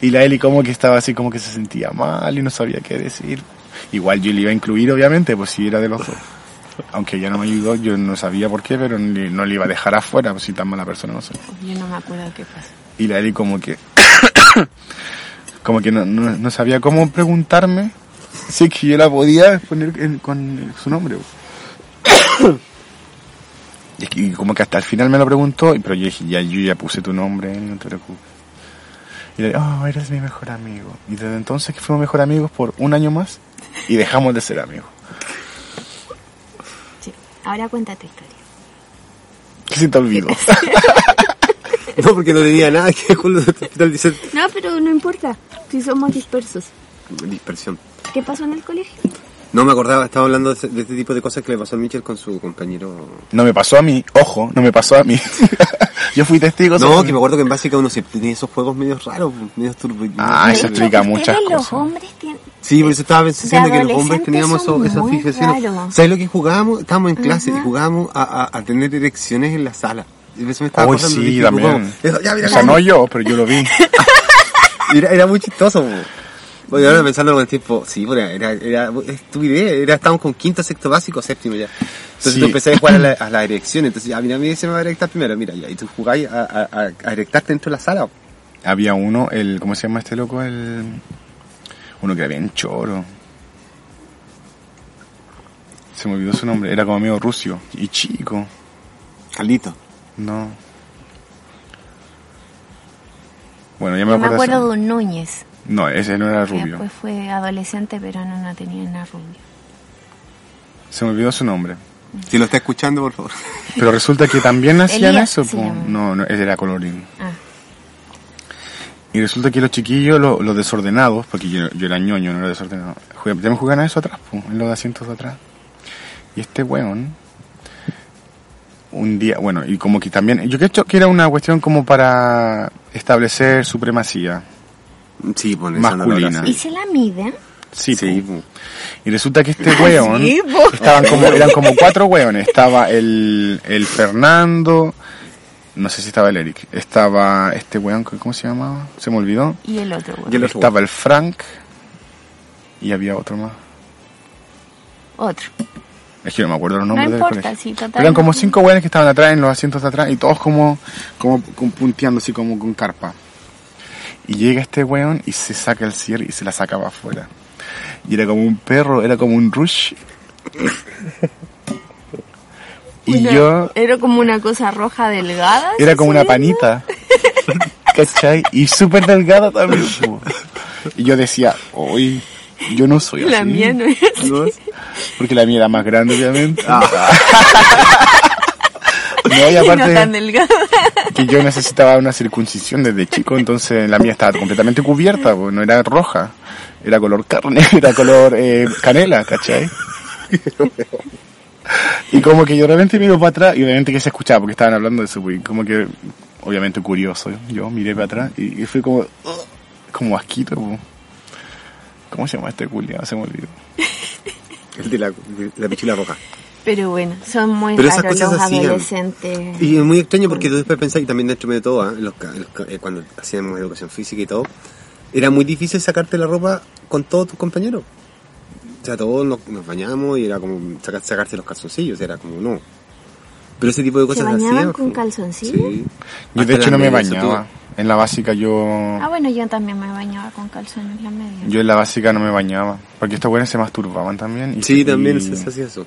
Y la Eli como que estaba así como que se sentía mal y no sabía qué decir. Igual yo le iba a incluir obviamente, pues si era de los dos. Aunque ella no me ayudó, yo no sabía por qué, pero no le iba a dejar afuera, pues si tan mala persona no soy. Yo no me acuerdo qué pasó. Y la Eli como que... como que no, no, no sabía cómo preguntarme si es que yo la podía poner en- con su nombre. Y, es que- y como que hasta el final me lo preguntó, y- pero yo dije, ya, yo ya puse tu nombre, no te preocupes. Y le dije, oh, eres mi mejor amigo. Y desde entonces que fuimos mejor amigos por un año más y dejamos de ser amigos. Sí. Ahora cuenta tu historia. Que se te olvidó. No, porque no tenía nada que ver con los del hospital dice No, pero no importa. Si somos dispersos. dispersión. ¿Qué pasó en el colegio? No me acordaba, estaba hablando de, este tipo de cosas que le pasó a Mitchell con su compañero. No me pasó a mí, ojo, no me pasó a mí. yo fui testigo. No, que me acuerdo que en básica uno se tiene esos juegos medio raros, medio turbo. Ah, eso explica muchas los cosas. hombres tienen... Sí, por eso estaba pensando que los hombres teníamos eso- esas fijaciones. ¿Sabes lo que jugábamos? Estábamos en clase y jugábamos a, a, a tener erecciones en la sala. Me estaba sí, también. Eso, ya, mira, O sea, no yo, pero yo lo vi. Era, era muy chistoso. Bueno, ahora pensando con el tiempo, sí, era, era, era estupidez, era, estábamos con quinto, sexto básico, séptimo ya. Entonces Sí. tú empecé a jugar a la, a la erección, entonces ya, mira, a mí se me va a erectar primero, mira, ya, y tú jugáis a, a, a, a erectarte dentro de la sala. Había uno, el, ¿cómo se llama este loco? El, uno que era bien choro. Se me olvidó su nombre, era como medio rucio y chico. Carlito. No. Bueno, ya me Yo me acuerdo. acuerdo de un Núñez. No, ese no era rubio. Después fue adolescente, pero no, no tenía una rubia. Se me olvidó su nombre. Si lo está escuchando, por favor. Pero resulta que también hacían Elías eso. llama. No, no, ese era colorín. Ah, Y resulta que los chiquillos, los, los desordenados, porque yo, yo era ñoño, no era desordenado, juegan, también juegan a eso atrás, po, en los asientos de atrás. Y este weón, un día, bueno, y como que también, yo creo que era una cuestión como para establecer supremacía. Sí, pues Masculina. ¿Y se la miden? Sí, Sí, po. Y resulta que este weón, Sí, estaban como, eran como cuatro weones. Estaba el, el Fernando, no sé si estaba el Eric, estaba este weón, ¿cómo se llamaba? Se me olvidó. Y el otro, bueno. Y el otro Estaba el Frank y había otro más. Otro. Es que no me acuerdo los No nombres del importa, sí, total. Pero eran como cinco weones que estaban atrás en los asientos de atrás y todos como, como, como punteando así como con carpa. Y llega este weón y se saca el cierre y se la sacaba afuera. Y era como un perro, era como un rush. y Una- yo Era como una cosa roja delgada. era ¿sí como una panita. ¿Cachai? Y súper delgada también. Y yo decía, hoy yo no soy La así. mía no es así. ¿No? Porque la mía era más grande, obviamente. no, y Y no aparte tan delgada. que yo necesitaba una circuncisión desde chico, entonces la mía estaba completamente cubierta, pues, no era roja, era color carne, era color eh, canela, ¿cachai? Y como que yo realmente miro para atrás y obviamente que se escuchaba porque estaban hablando de eso, y como que obviamente curioso, yo miré para atrás y, y fue como, como asquito, pues. ¿Cómo se llama este culiado? Se me olvidó. El de la, de la pichula roja. Pero bueno, son muy Pero esas raros cosas los hacían. adolescentes. Y es muy extraño porque tú después pensás, y también dentro de todo, ¿ah? Los ca- los eh, cuando hacíamos educación física y todo, era muy difícil sacarte la ropa con todos tus compañeros. O sea, todos nos, nos bañamos y era como sacar, sacarse los calzoncillos, era como no. Pero ese tipo de ¿Se cosas bañaban hacían, con calzoncillos? Sí. Yo de hecho no me bañaba. En la básica yo... Ah, bueno, yo también me bañaba con calzones la media. Yo en la básica no me bañaba, porque estos buenos se masturbaban también. Y Sí, se- también y, se hacía eso.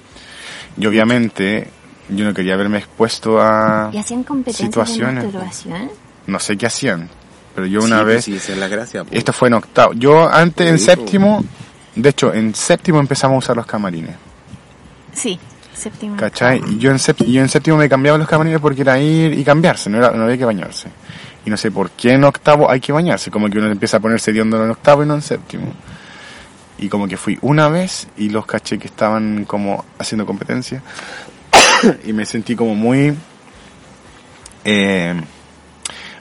y obviamente yo no quería verme expuesto a ¿Y hacían competencias situaciones. de masturbación? No sé qué hacían, pero yo una Sí, vez... pues Sí, esa es la gracia. pues. Esto fue en octavo. Yo antes en séptimo, de hecho en séptimo empezamos a usar los camarines, Sí, séptimo. ¿cachai? Y yo en, sép- yo en séptimo me cambiaba los camarines porque era ir y cambiarse, no, era, no había que bañarse. Y no sé por qué en octavo hay que bañarse, como que uno empieza a ponerse hediondo en octavo y no en séptimo. Y como que fui una vez y los caché que estaban como haciendo competencia y me sentí como muy eh,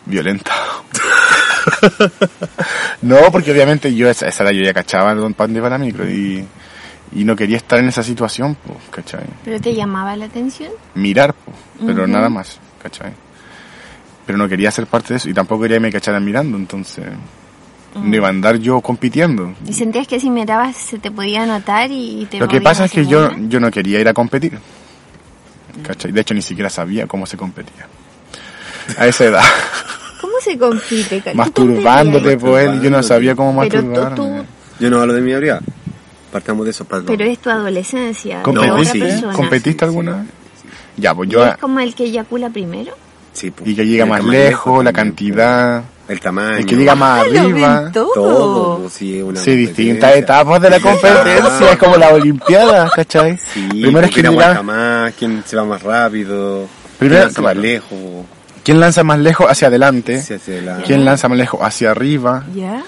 violentado. no, porque obviamente yo esa, esa yo ya cachaba don pan de para la micro y, y no quería estar en esa situación, pues, ¿cachai? ¿Pero te llamaba la atención? Mirar, pues, pero Ujú. nada más, ¿cachai? Pero no quería ser parte de eso y tampoco quería que me cacharan mirando, entonces no iba a andar yo compitiendo. ¿Y sentías que si mirabas se te podía notar y te Lo que pasa es que yo, yo no quería ir a competir. ¿Cachai? De hecho, ni siquiera sabía cómo se competía. A esa edad. ¿Cómo se compite? Ca- ¿Tú Masturbándote, pues, yo no sabía cómo Pero tú- masturbarme. tú- Yo no hablo de mi teoría. Partamos de eso para Pero es tu adolescencia. ¿Competiste? otra sí. persona. ¿Competiste Sí, alguna sí, vez? Ya, pues ¿Y yo... es como el que eyacula primero? Sí, pues. Y que llega más lejos, la también, cantidad... El tamaño. El que llega más Ah, arriba... todo. Todo, pues, sí, una Sí, distintas etapas de la competencia, es como la olimpiada, ¿cachai? Sí, Primero es quién quien llega, más, quién se va más rápido, Primero, quién lanza más lejos, quién lanza más lejos hacia adelante, la, quién lanza más lejos hacia arriba, ¿Ya?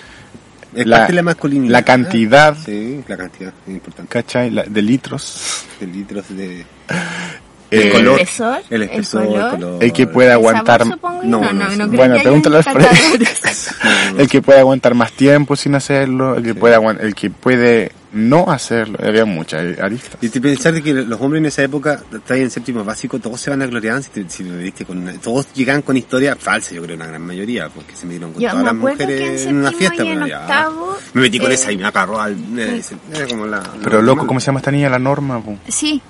es la- parte de la masculinidad. la cantidad. Sí, la cantidad, es importante. ¿cachai? La- de litros. De litros de... Eh, color. ¿El espesor? El espesor, el color? color. El que puede ¿El aguantar... sabor, supongo? No, no, no, no, sí. Bueno, pregúntale al. El que puede aguantar más tiempo sin hacerlo, el que puede aguant- el que puede no hacerlo. Había muchas aristas. Y te pensar de que los hombres en esa época, traen en séptimo básico, todos se van a gloriar si, te- si lo viste con una- todos llegan con historias falsas, yo creo, una gran mayoría, porque se metieron con Yo todas me las mujeres que en en una fiesta. y en pero ya. octavo, Me metí con eh, esa y me agarró al... eh, Era como la... Pero la- loco, ¿cómo se llama esta niña? La Norma, po. Sí.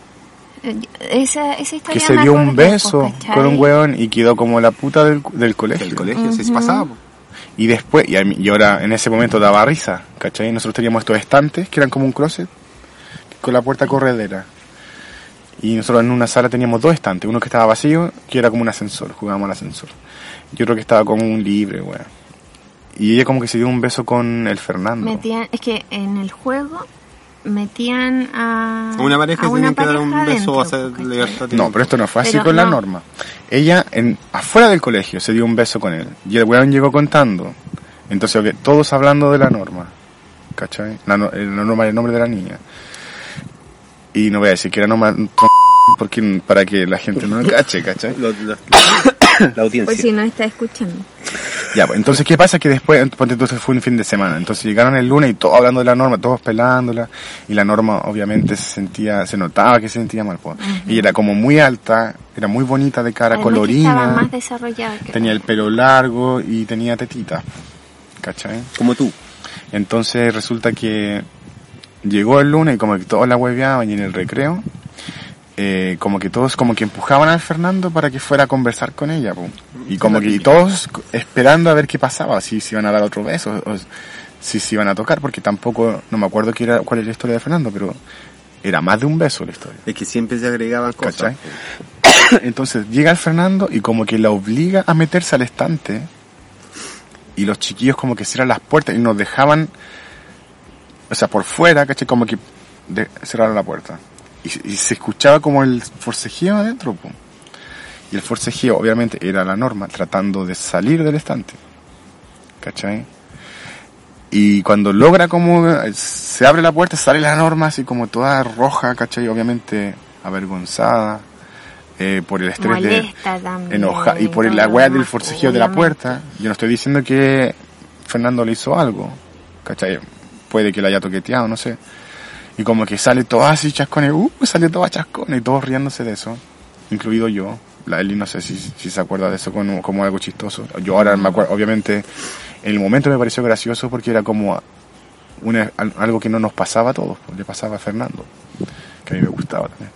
Eh, Esa, esa historia Que se dio un beso con un weón y quedó como la puta del, del colegio. Del colegio, se pasaba. Y después, y, a mí- y ahora en ese momento daba risa, ¿cachai? Nosotros teníamos estos estantes que eran como un closet con la puerta corredera. Y nosotros en una sala teníamos dos estantes, uno que estaba vacío, que era como un ascensor, jugábamos al ascensor. Y otro que estaba como un libre, weón. Y ella como que se dio un beso con el Fernando. Metían, es que en el juego metían a, A una pareja a una tenían que dar un pareja beso hacer libertad. No, pero esto no fue así Pero con la no. norma. Ella, en, afuera del colegio, se dio un beso con él. Y el weón llegó contando Entonces, ok, todos hablando de la norma, ¿cachai? La, no- la norma era el nombre de la niña. Y no voy a decir que era norma porque para que la gente no lo cache, ¿cachai? la audiencia. Por si no está escuchando. Ya, pues, entonces, ¿qué pasa? Que después, ponte, entonces fue un fin de semana. Entonces llegaron el lunes y todos hablando de la norma, todos pelándola. Y la norma, obviamente, se sentía, se notaba que se sentía mal. pues. Y era como muy alta, era muy bonita de cara, Además colorina. Estaba más desarrollado que Tenía el pelo largo y tenía tetita. ¿Cachai? Como tú. Entonces resulta que llegó el lunes y como que todos la hueveaban y en el recreo, eh, como que todos como que empujaban al Fernando para que fuera a conversar con ella. po. Y como que y todos esperando a ver qué pasaba, si se iban a dar otro beso o si se iban a tocar, porque tampoco, no me acuerdo qué era, cuál es la historia de Fernando, pero era más de un beso la historia. Es que siempre se agregaban cosas. ¿Cachai? Entonces llega el Fernando y como que la obliga a meterse al estante y los chiquillos como que cierran las puertas y nos dejaban, o sea, por fuera, ¿cachai? Como que de- cerraron la puerta. Y, y se escuchaba como el forcejeo adentro, po. Y el forcejeo obviamente era la norma, tratando de salir del estante. ¿Cachai? Y cuando logra como, eh, se abre la puerta, sale la norma así como toda roja, ¿cachai? Obviamente avergonzada eh, por el estrés de molesta también. enoja y por la weá del forcejeo de la puerta. Yo no estoy diciendo que Fernando le hizo algo, ¿cachai? Puede que la haya toqueteado, no sé. Y como que sale toda así chascona, y, uh, sale toda chascona y todos riéndose de eso, incluido yo. La Eli no sé si, si se acuerda de eso como, como algo chistoso. Yo ahora me acuerdo, obviamente, en el momento me pareció gracioso porque era como una, al- algo que no nos pasaba a todos, pues, le pasaba a Fernando, que a mí me gustaba también.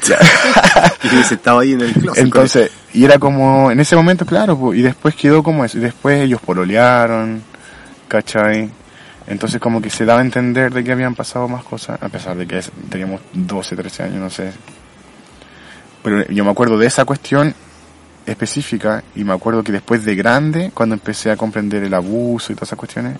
Y estado ahí en el closet. Entonces, y era como, en ese momento, claro, pues, y después quedó como eso, y después ellos pololearon, ¿cachai? Entonces como que se daba a entender de que habían pasado más cosas, a pesar de que teníamos 12, 13 años, no sé. Pero yo me acuerdo de esa cuestión específica, y me acuerdo que después de grande, cuando empecé a comprender el abuso y todas esas cuestiones,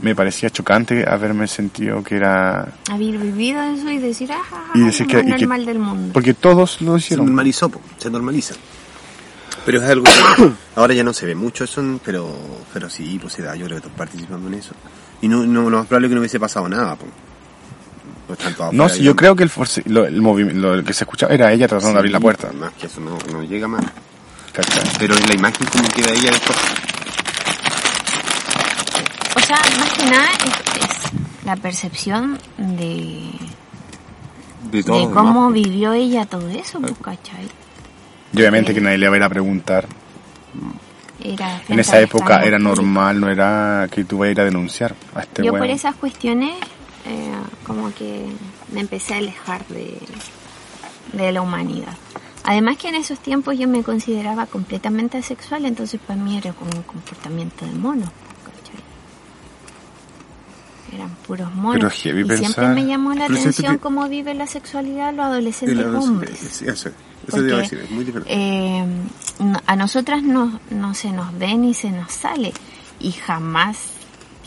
me parecía chocante haberme sentido que era... Haber vivido eso y decir, ah, Y decir que- más y que- normal del mundo. Porque todos lo Se hicieron. normalizó, po, se normaliza. Pero es algo que ahora ya no se ve mucho eso, pero, pero sí, pues se da, yo creo que todos participando en eso. Y no, no, lo más probable es que no hubiese pasado nada, pues. Pues están todos No, sí, y yo creo que el, force- lo, el movimiento, lo que se escuchaba era ella tratando de abrir la puerta. Más que eso no, no llega más. Pero en la imagen como queda ella después. O sea, más que nada es, es la percepción de, De de todo. cómo vivió ella todo eso, pues, ¿cachai? Y obviamente que nadie le iba a ir a preguntar. Era En esa época era normal, no era que tú vayas a a denunciar a este Yo por esas cuestiones eh, como que me empecé a alejar de, de la humanidad. Además que en esos tiempos yo me consideraba completamente asexual, entonces para mí era como un comportamiento de mono. ¿cachai? Eran puros monos. Pero heavy y siempre me llamó la Pero atención que- cómo vive la sexualidad los adolescentes la- hombres. sí, eso, eso Porque, te iba a decir, es muy diferente. eh, a nosotras no, no se nos ve ni se nos sale y jamás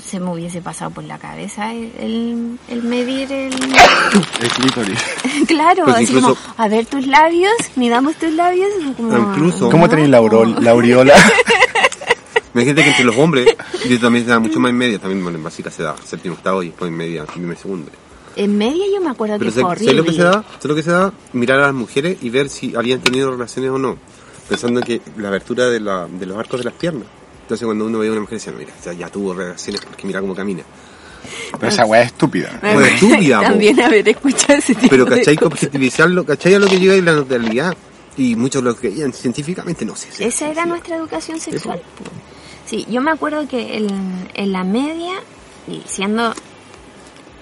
se me hubiese pasado por la cabeza el, el, el medir el... El clítoris. claro, Pues así incluso- como, a ver tus labios, midamos tus labios. Como, Incluso- ¿Cómo no, tenéis la, aureola? Imagínate que entre los hombres, yo también se da mucho más en media, también bueno, en básica se da séptimo, octavo y después en media, primer, segundo. En media yo me acuerdo Pero que fue ¿sabes horrible. lo que se da? ¿Sabes lo que se da? Mirar a las mujeres y ver si habían tenido relaciones o no. Pensando que la abertura de, la, de los arcos de las piernas. Entonces cuando uno ve a una mujer dice, mira, ya, ya tuvo relaciones porque mira cómo camina. Pero esa weá es estúpida. Me Pues, estúpida. También haber escuchado ese tipo Pero de ¿cachai? Cosas. objetivizarlo, ¿cachai? A lo que llega y la naturalidad. Y muchos lo creían científicamente, no sé. Esa era nuestra educación sexual. Sí, yo me acuerdo que en, en la media, y siendo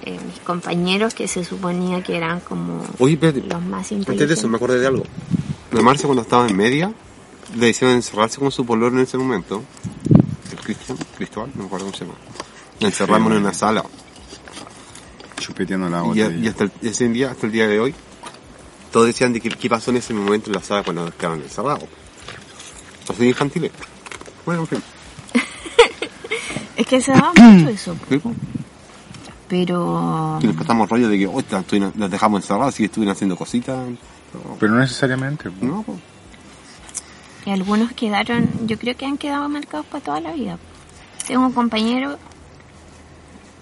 eh, mis compañeros que se suponía que eran como Oye, espérate, los más antes de eso inteligentes. me acordé de algo. La Marcia cuando estaba en media, le hicieron encerrarse con su polor en ese momento. El Cristian, Cristóbal, no me acuerdo cómo se llama. La encerramos en una sala. Chupeteando la Y, botella. y hasta el, ese día, hasta el día de hoy, todos decían de que qué pasó en ese momento en la sala cuando estaban encerrados. Así infantiles. Bueno, en fin. Es que se daba mucho eso, ¿sí? Pero Y después estamos rollo de que, oh, las dejamos encerradas y que estuvieron haciendo cositas. No, Pero no necesariamente. no, pues. y algunos quedaron, yo creo que han quedado marcados para toda la vida. tengo un compañero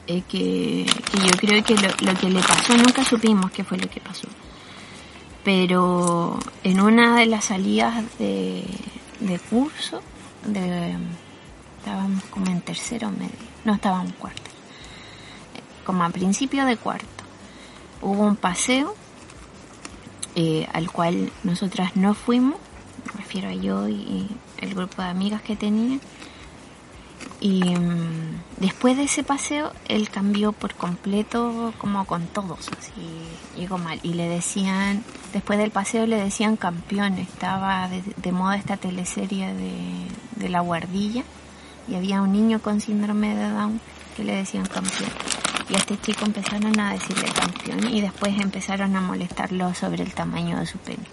eh, que, que yo creo que lo, lo que le pasó, nunca supimos qué fue lo que pasó. Pero en una de las salidas de, de curso, de, estábamos como en tercero medio, no estábamos en cuarto, como a principio de cuarto, hubo un paseo eh, al cual nosotras no fuimos, me refiero a yo y el grupo de amigas que tenía. Y mm, después de ese paseo, él cambió por completo, como con todos, así llegó mal. Y le decían, después del paseo le decían campeón, estaba de, moda esta teleserie de La Guardilla, y había un niño con síndrome de Down que le decían campeón. Y este chico empezaron a decirle campeón y después empezaron a molestarlo sobre el tamaño de su pene.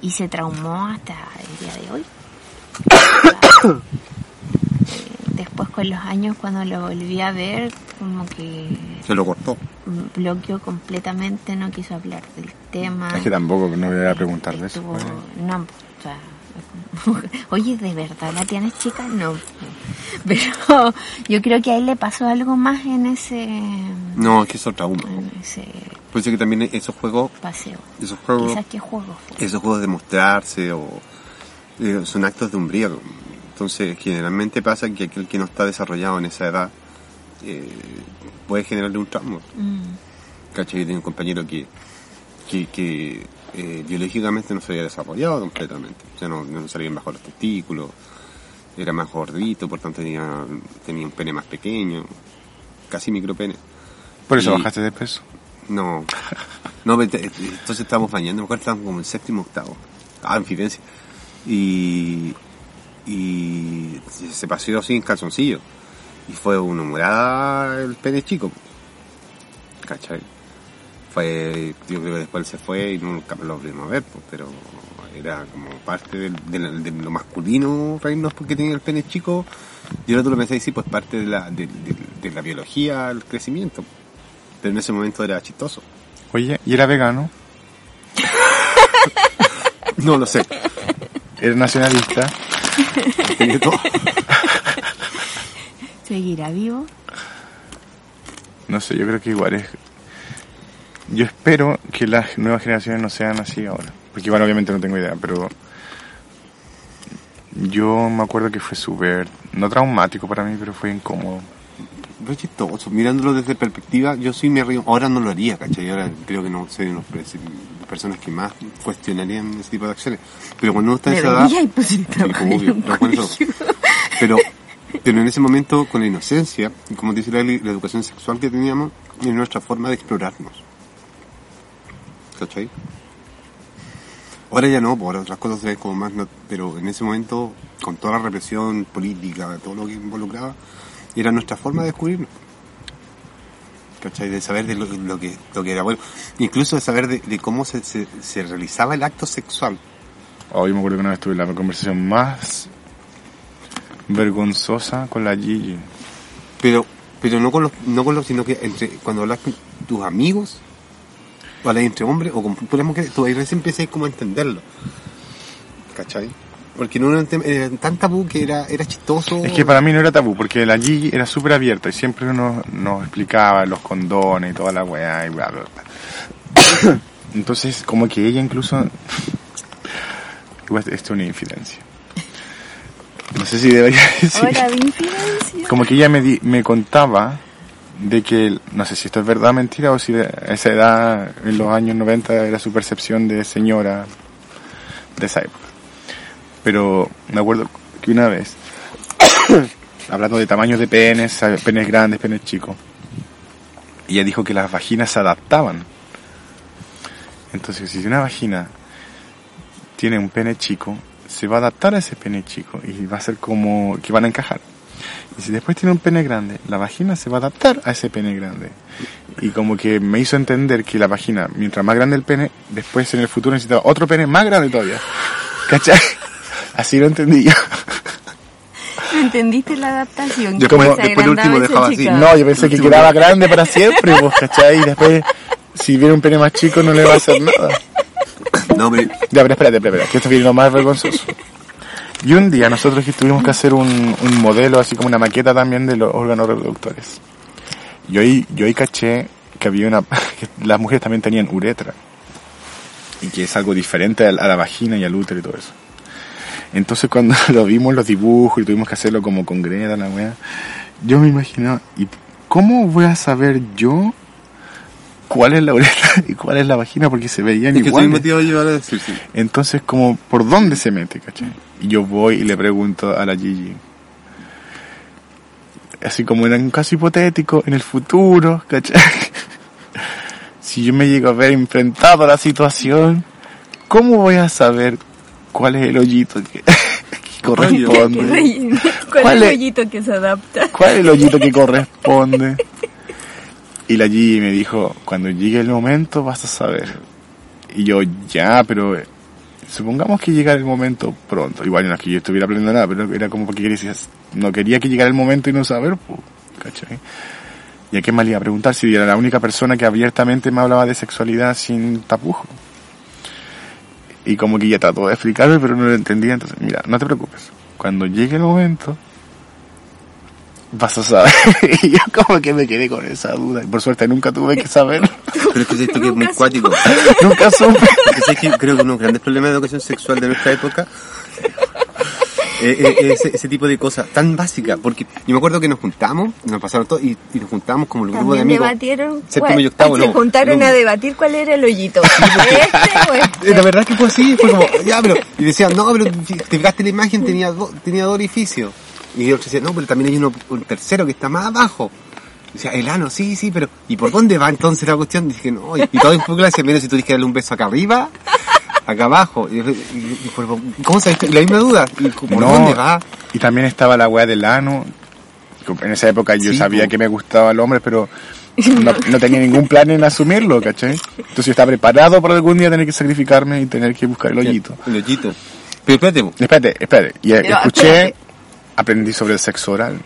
Y se traumó hasta el día de hoy. Eh, Después con los años cuando lo volví a ver, como que Se lo cortó. bloqueó completamente, no quiso hablar del tema. Es que tampoco no voy a preguntar de eso. No, o sea, oye, ¿de verdad la tienes chica? No. Pero yo creo que a él le pasó algo más en ese, No, es que eso trauma. en ese Por eso que también esos juegos, paseo. esos juegos, Quizás qué juego fue. esos juegos de mostrarse o eh, son actos de umbría. Entonces, generalmente pasa que aquel que no está desarrollado en esa edad eh, puede generarle un trauma. Mm, ¿Cachai? Yo tenía un compañero que, que, que eh, biológicamente no se había desarrollado completamente. O sea, no, no salían bajo los testículos, era más gordito, por tanto tenía, tenía un pene más pequeño, casi micropene. Por eso Y- bajaste de peso. No, no, entonces estábamos bañando, me acuerdo estábamos como en séptimo octavo. Ah, en Fidense. Y, y se paseó así en calzoncillo. Y fue una humorada el pene chico. ¿Cachai? Fue, yo creo que después él se fue y nunca lo volvimos a ver, pues, pero era como parte del- de, la- de lo masculino reírnos porque tenía el pene chico. Y ahora tú lo pensás y sí, pues parte de la, de, de- de la biología, el crecimiento. Pero en ese momento era chistoso. Oye, ¿y era vegano? No lo sé. ¿Era nacionalista? Tenía todo. ¿Seguirá vivo? No sé, yo creo que igual es... Yo espero que las nuevas generaciones no sean así ahora. Porque igual obviamente no tengo idea, pero... Yo me acuerdo que fue súper... No traumático para mí, pero fue incómodo. Pero es chistoso. Mirándolo desde perspectiva, yo sí me río. Ahora no lo haría, ¿cachai? Ahora creo que no soy de las personas que más cuestionarían ese tipo de acciones. Pero cuando uno está en esa edad... Y pues Sí, obvio, pero colegio. Pero, pero en ese momento, con la inocencia, y como dice la, la educación sexual que teníamos, es nuestra forma de explorarnos. ¿Cachai? Ahora ya no, por otras cosas se ven como más, no- pero en ese momento, con toda la represión política, todo lo que involucraba, era nuestra forma de descubrirnos. ¿Cachai? De saber de lo, lo que, lo que era bueno. Incluso de saber de, de cómo se, se, se realizaba el acto sexual. Hoy me acuerdo que una vez tuve la conversación más vergonzosa con la Gigi. Pero, pero no con los, no con los, sino que entre, cuando hablas con tus amigos, o hablas entre hombres, o con puras mujeres, tú ahí recién empiezas como a entenderlo. ¿Cachai? Porque no era, tan tabú que era, era chistoso. Es que para mí no era tabú, porque la Gigi era súper abierta y siempre uno nos explicaba los condones y toda la weá y bla, bla, bla. Entonces, como que ella incluso... Igual, esto es una infidencia. No sé si debería decir... Hora de infidencia. Como que ella me, di- me contaba de que, no sé si esto es verdad mentira, o si esa edad, en los años 90, era su percepción de señora de esa época. Pero me acuerdo que una vez, hablando de tamaños de penes, penes grandes, penes chicos, ella dijo que las vaginas se adaptaban. Entonces, si una vagina tiene un pene chico, se va a adaptar a ese pene chico y va a ser como que van a encajar. Y si después tiene un pene grande, la vagina se va a adaptar a ese pene grande. Y como que me hizo entender que la vagina, mientras más grande el pene, después en el futuro necesitaba otro pene más grande todavía. ¿Cachai? Así lo entendí yo. ¿No entendiste la adaptación? Yo ¿Cómo como después el último dejaba así. No, yo pensé que quedaba grande para siempre, pues, ¿cachai? Y después, si viene un pene más chico, no le va a hacer nada. No, pero, Ya, pero espérate, espérate, espérate, que esto viene lo más vergonzoso. Y un día nosotros tuvimos que hacer un, un modelo, así como una maqueta también de los órganos reproductores. Yo ahí, yo ahí caché que había una, que las mujeres también tenían uretra. Y que es algo diferente a la, vagina y al útero y todo eso. Entonces cuando lo vimos los dibujos y tuvimos que hacerlo como con Greta, la wea, yo me imaginaba, ¿y cómo voy a saber yo cuál es la uretra y cuál es la vagina? Porque se veían Es que te iba a llevar a decir, sí. Entonces, como, ¿por dónde se mete, cachai? Y yo voy y le pregunto a la Gigi. Así como en un caso hipotético, en el futuro, cachai. Si yo me llego a ver enfrentado a la situación, ¿cómo voy a saber cuál es el hoyito que, que corresponde? ¿Cuál, ¿Cuál es es? el hoyito que se adapta? ¿Cuál es el hoyito que corresponde? Y la Gigi me dijo, cuando llegue el momento vas a saber. Y yo, ya, pero eh, supongamos que llegara el momento pronto. Igual no es que yo estuviera aprendiendo nada, pero era como porque quería, no quería que llegara el momento y no saber, pues, ¿cachai? ¿Y a qué más le iba a preguntar si era la única persona que abiertamente me hablaba de sexualidad sin tapujo? Y como que ya trató de explicarme, pero no lo entendía. Entonces, mira, no te preocupes. Cuando llegue el momento, vas a saber. y yo como que me quedé con esa duda. Y por suerte nunca tuve que saber. Pero es que esto que es muy cuático. nunca supe. Sabes que creo que uno de los grandes problemas de educación sexual de nuestra época eh, eh, ese, ese tipo de cosas tan básicas. Porque yo me acuerdo que nos juntamos, nos pasaron todo y, y nos juntamos como el grupo de amigos. debatieron. Séptimo y octavo, se no. juntaron No. a debatir cuál era el hoyito. ¿Este o este? Eh, La verdad que fue así, fue como, ya, pero, y decían, no, pero te fijaste la imagen, tenía, do- tenía dos orificios. Y otros decían, no, pero también hay uno, un tercero que está más abajo. Y decía, el ano, sí, sí, pero, ¿y por dónde va entonces la cuestión? Y dije, no, y, y todo en clase decían, menos si tú tienes que darle un beso acá arriba, acá abajo. Y, y- y por- ¿Cómo sabes? La misma duda. Y, ¿Por No. dónde va? Y también estaba la weá del ano. En esa época yo Sí, sabía po. que me gustaba el hombre, pero no, no tenía ningún plan en asumirlo, ¿cachai? Entonces yo estaba preparado para algún día tener que sacrificarme y tener que buscar el hoyito. El hoyito. Pero espérate. Espérate, espérate. Y escuché, espérate. Aprendí sobre el sexo oral.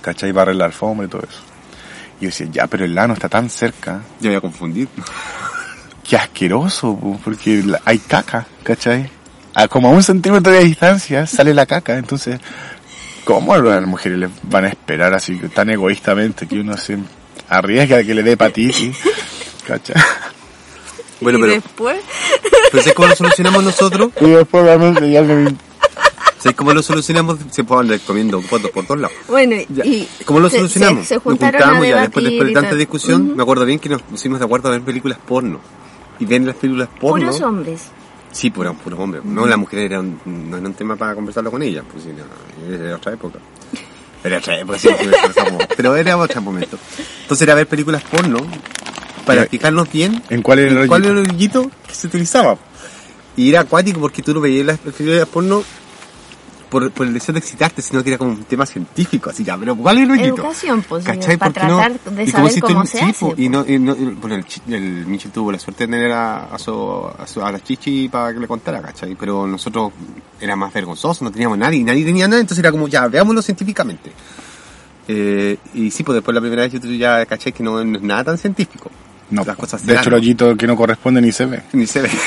¿Cachai? Barrer la alfombra y todo eso. Y yo decía, ya, pero el ano está tan cerca. yo voy a confundir. Qué asqueroso, po, porque hay caca, ¿cachai? A como a un centímetro de distancia sale la caca, entonces, ¿cómo a las mujeres les van a esperar así tan egoístamente que uno se arriesga a que le dé hepatitis? ¿Cachai? Bueno, y pero, después, pero ¿sabes cómo lo solucionamos nosotros? Y después obviamente ya me... ¿Sabes cómo lo solucionamos? Se pueden andar comiendo fotos por todos lados. bueno, Ya. y ¿Cómo lo se- solucionamos? Se, se Nos juntamos a ya después, después de tanta discusión, me acuerdo bien que nos pusimos de acuerdo a ver películas porno. Y ven las películas porno. Puros hombres. Sí, puros, puros hombres. No, las mujeres eran, no era un tema para conversarlo con ellas, pues era de otra época. Era otra época, sí, sí, conversamos, pero era otro momento. Entonces era ver películas porno para fijarnos bien ¿En cuál era el cuál era el que se utilizaba. Y era acuático porque tú no veías las películas porno por, por el deseo de excitarte, sino que era como un tema científico, así ya, pero ¿cuál es el hoyito? Educación, pues, ¿Cachai? para Porque no- tratar de y saber si cómo se hace. po, y pues. no, y no- y, bueno, el, chi- el Michel tuvo la suerte de tener a, a, su, a, su- a la chichi para que le contara, ¿cachai? Pero nosotros era más vergonzoso, no teníamos nadie, y nadie tenía nada, entonces era como, ya, veámoslo científicamente. Eh, y sí, pues después la primera vez yo ya caché que no, no es nada tan científico. No, Las cosas se de hecho el hoyito que no corresponde ni se ve. Ni se ve.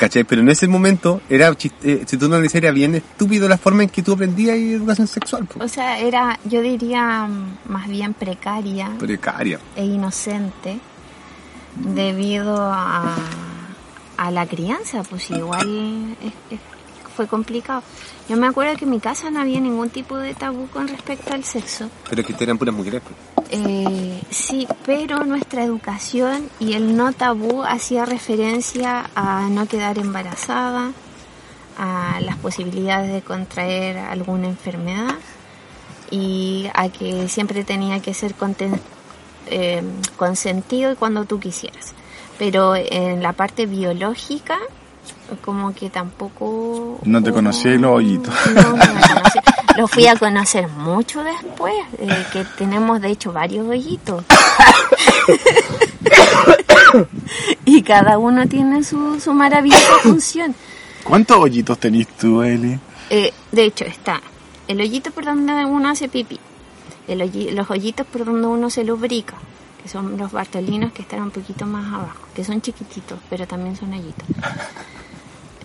¿Cachai? Pero en ese momento, era eh, si tú no analizas, era bien estúpido la forma en que tú aprendías educación sexual. O Pues. sea, era, yo diría, mm, más bien precaria Precaria. e inocente debido a, a la crianza, pues igual es- es- fue complicado. Yo me acuerdo que en mi casa no había ningún tipo de tabú con respecto al sexo. Pero que eran puras mujeres. pues. Eh, sí, pero nuestra educación y el no tabú hacía referencia a no quedar embarazada, a las posibilidades de contraer alguna enfermedad y a que siempre tenía que ser eh, consentido y cuando tú quisieras. Pero en la parte biológica, como que tampoco... No te conocía y los hoyitos. No, no me conocí. Lo fui a conocer mucho después, eh, que tenemos de hecho varios hoyitos. y cada uno tiene su, su maravillosa función. ¿Cuántos hoyitos tenés tú, Eli? Eh, de hecho, está el hoyito por donde uno hace pipí, el hoyi- los hoyitos por donde uno se lubrica, que son los bartolinos que están un poquito más abajo, que son chiquititos, pero también son hoyitos.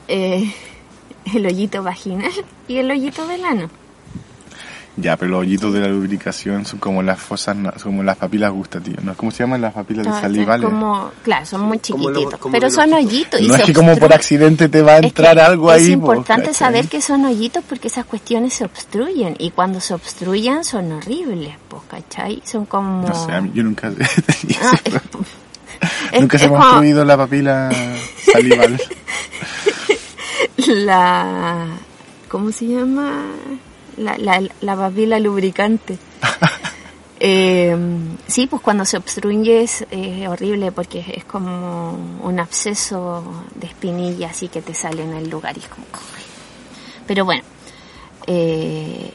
Eh, el hoyito vaginal y el hoyito del ano. Ya, pero los hoyitos de la lubricación son como las fosas, na- como las papilas gustativas, ¿no? ¿Cómo se llaman las papilas Ah, son salivales? como, claro, son muy Como lo- chiquititos, como pero son hoyitos. y No se es que como por accidente te va a Es que entrar algo ahí. Es po, importante ¿cachai? saber que son hoyitos porque esas cuestiones se obstruyen y cuando se obstruyen son horribles, pues, ¿cachai? Son como... No sé, a mí- yo nunca Ah, es- Nunca es se ha como construido la papila salival. la... ¿Cómo se llama? La, la, la papila lubricante. Eh, sí, pues cuando se obstruye es eh, horrible porque es, es como un absceso de espinilla así que te sale en el lugar y es como... Pero bueno, eh,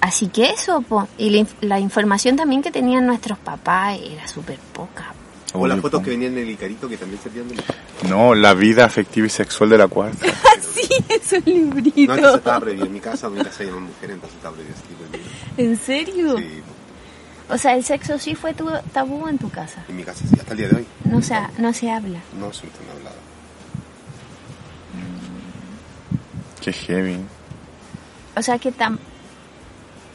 así que eso, po. y la, inf- la información también que tenían nuestros papás era súper poca. O las fotos que venían en el Icarito que también servían de... No, la vida afectiva y sexual de la cuarta. Sí. No, es que eso estaba prohibido. En mi casa, en mi casa hay más mujeres, entonces estaba prohibido ese tipo de libros. ¿En serio? Sí, O sea, el sexo sí fue tu tabú en tu casa. en mi casa sí, hasta el día de hoy. No, se ha- no se habla. No, eso no he hablado. Qué heavy. O sea que tam-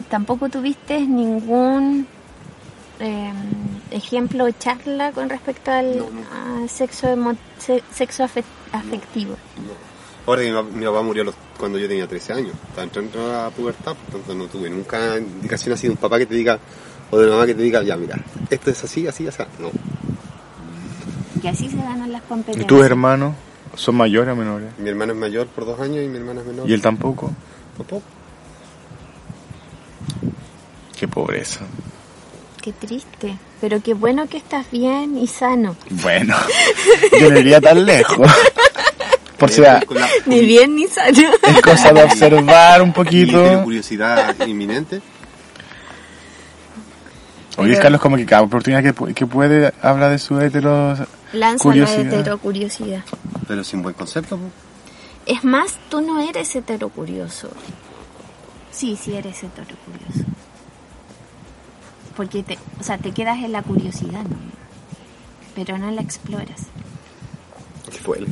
tampoco tuviste ningún eh, ejemplo o charla con respecto al No, sexo, emo- sexo afe- afectivo. Ahora que mi, pa- mi papá murió los- cuando yo tenía 13 años, estaba entrando a la pubertad, entonces no tuve nunca indicación así de un papá que te diga, o de una mamá que te diga, ya mira, esto es así, así, así. No, Y así se ganan las ¿Y competencias. tus hermanos son mayores o menores? mi hermano es mayor por dos años y mi hermana es menor. Y él tampoco. Tampoco. Qué pobreza. Qué triste. Pero qué bueno que estás bien y sano. Bueno, yo no iría tan lejos. Por si da- Ni bien ni sano. es cosa de observar un y tiene poquito. curiosidad inminente. Oye, Carlos, como que cada oportunidad que, que puede habla de su hetero Lanza curiosidad. la heterocuriosidad. Pero sin buen concepto. Es más, tú no eres heterocurioso. Sí, sí eres heterocurioso. Porque te, o sea, te quedas en la curiosidad, ¿no? Pero no la exploras. Que duele.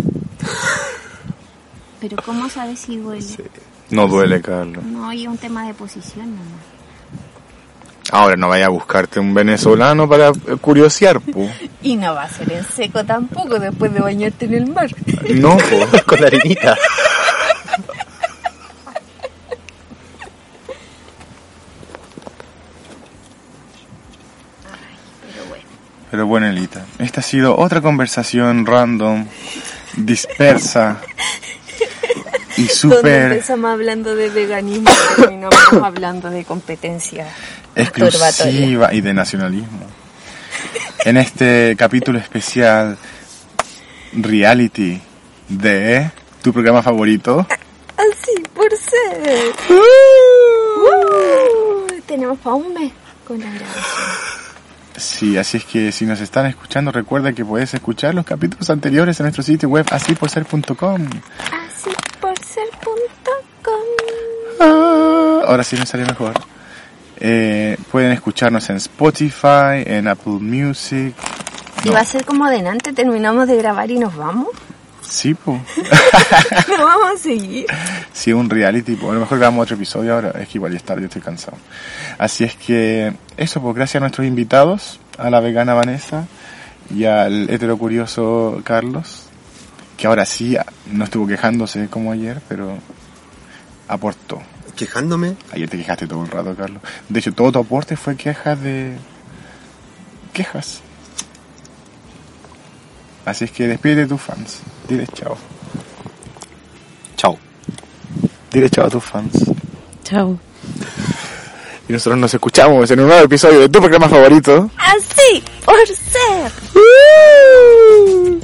Pero ¿cómo sabes si duele? Sí. No duele, Carlos. No, y es un tema de posición nomás. Ahora no vaya a buscarte un venezolano para eh, curiosear, pu. Y no va a ser en seco tampoco después de bañarte en el mar. No, po. Con la arenita. Pero bueno, Elita, esta ha sido otra conversación random, dispersa y Donde súper empezamos hablando de veganismo y terminamos hablando de competencia exclusiva y de nacionalismo. En este capítulo especial reality de tu programa favorito. Así por ser. Uh, tenemos para un mes con la grabación. Sí, así es que si nos están escuchando, recuerda que puedes escuchar los capítulos anteriores en nuestro sitio web asíporser.com. Así por ser punto com. Ah, ahora sí me salió mejor. Eh, pueden escucharnos en Spotify, en Apple Music. Y va a ser como delante, terminamos de grabar y nos vamos. Sí, pues. No vamos a seguir. Sí, un reality. po. A lo mejor grabamos otro episodio ahora. Es que igual ya es tarde, yo estoy cansado. Así es que eso, pues gracias a nuestros invitados, a la vegana Vanessa y al heterocurioso Carlos, que ahora sí no estuvo quejándose como ayer, pero aportó. Quejándome. Ayer te quejaste todo el rato, Carlos. De hecho, todo tu aporte fue quejas de... quejas. Así es que despídete de tus fans. Dile chao. Chao. Dile chao a tus fans. Chao. Y nosotros nos escuchamos en un nuevo episodio de tu programa favorito. Así por ser. ¡Uh!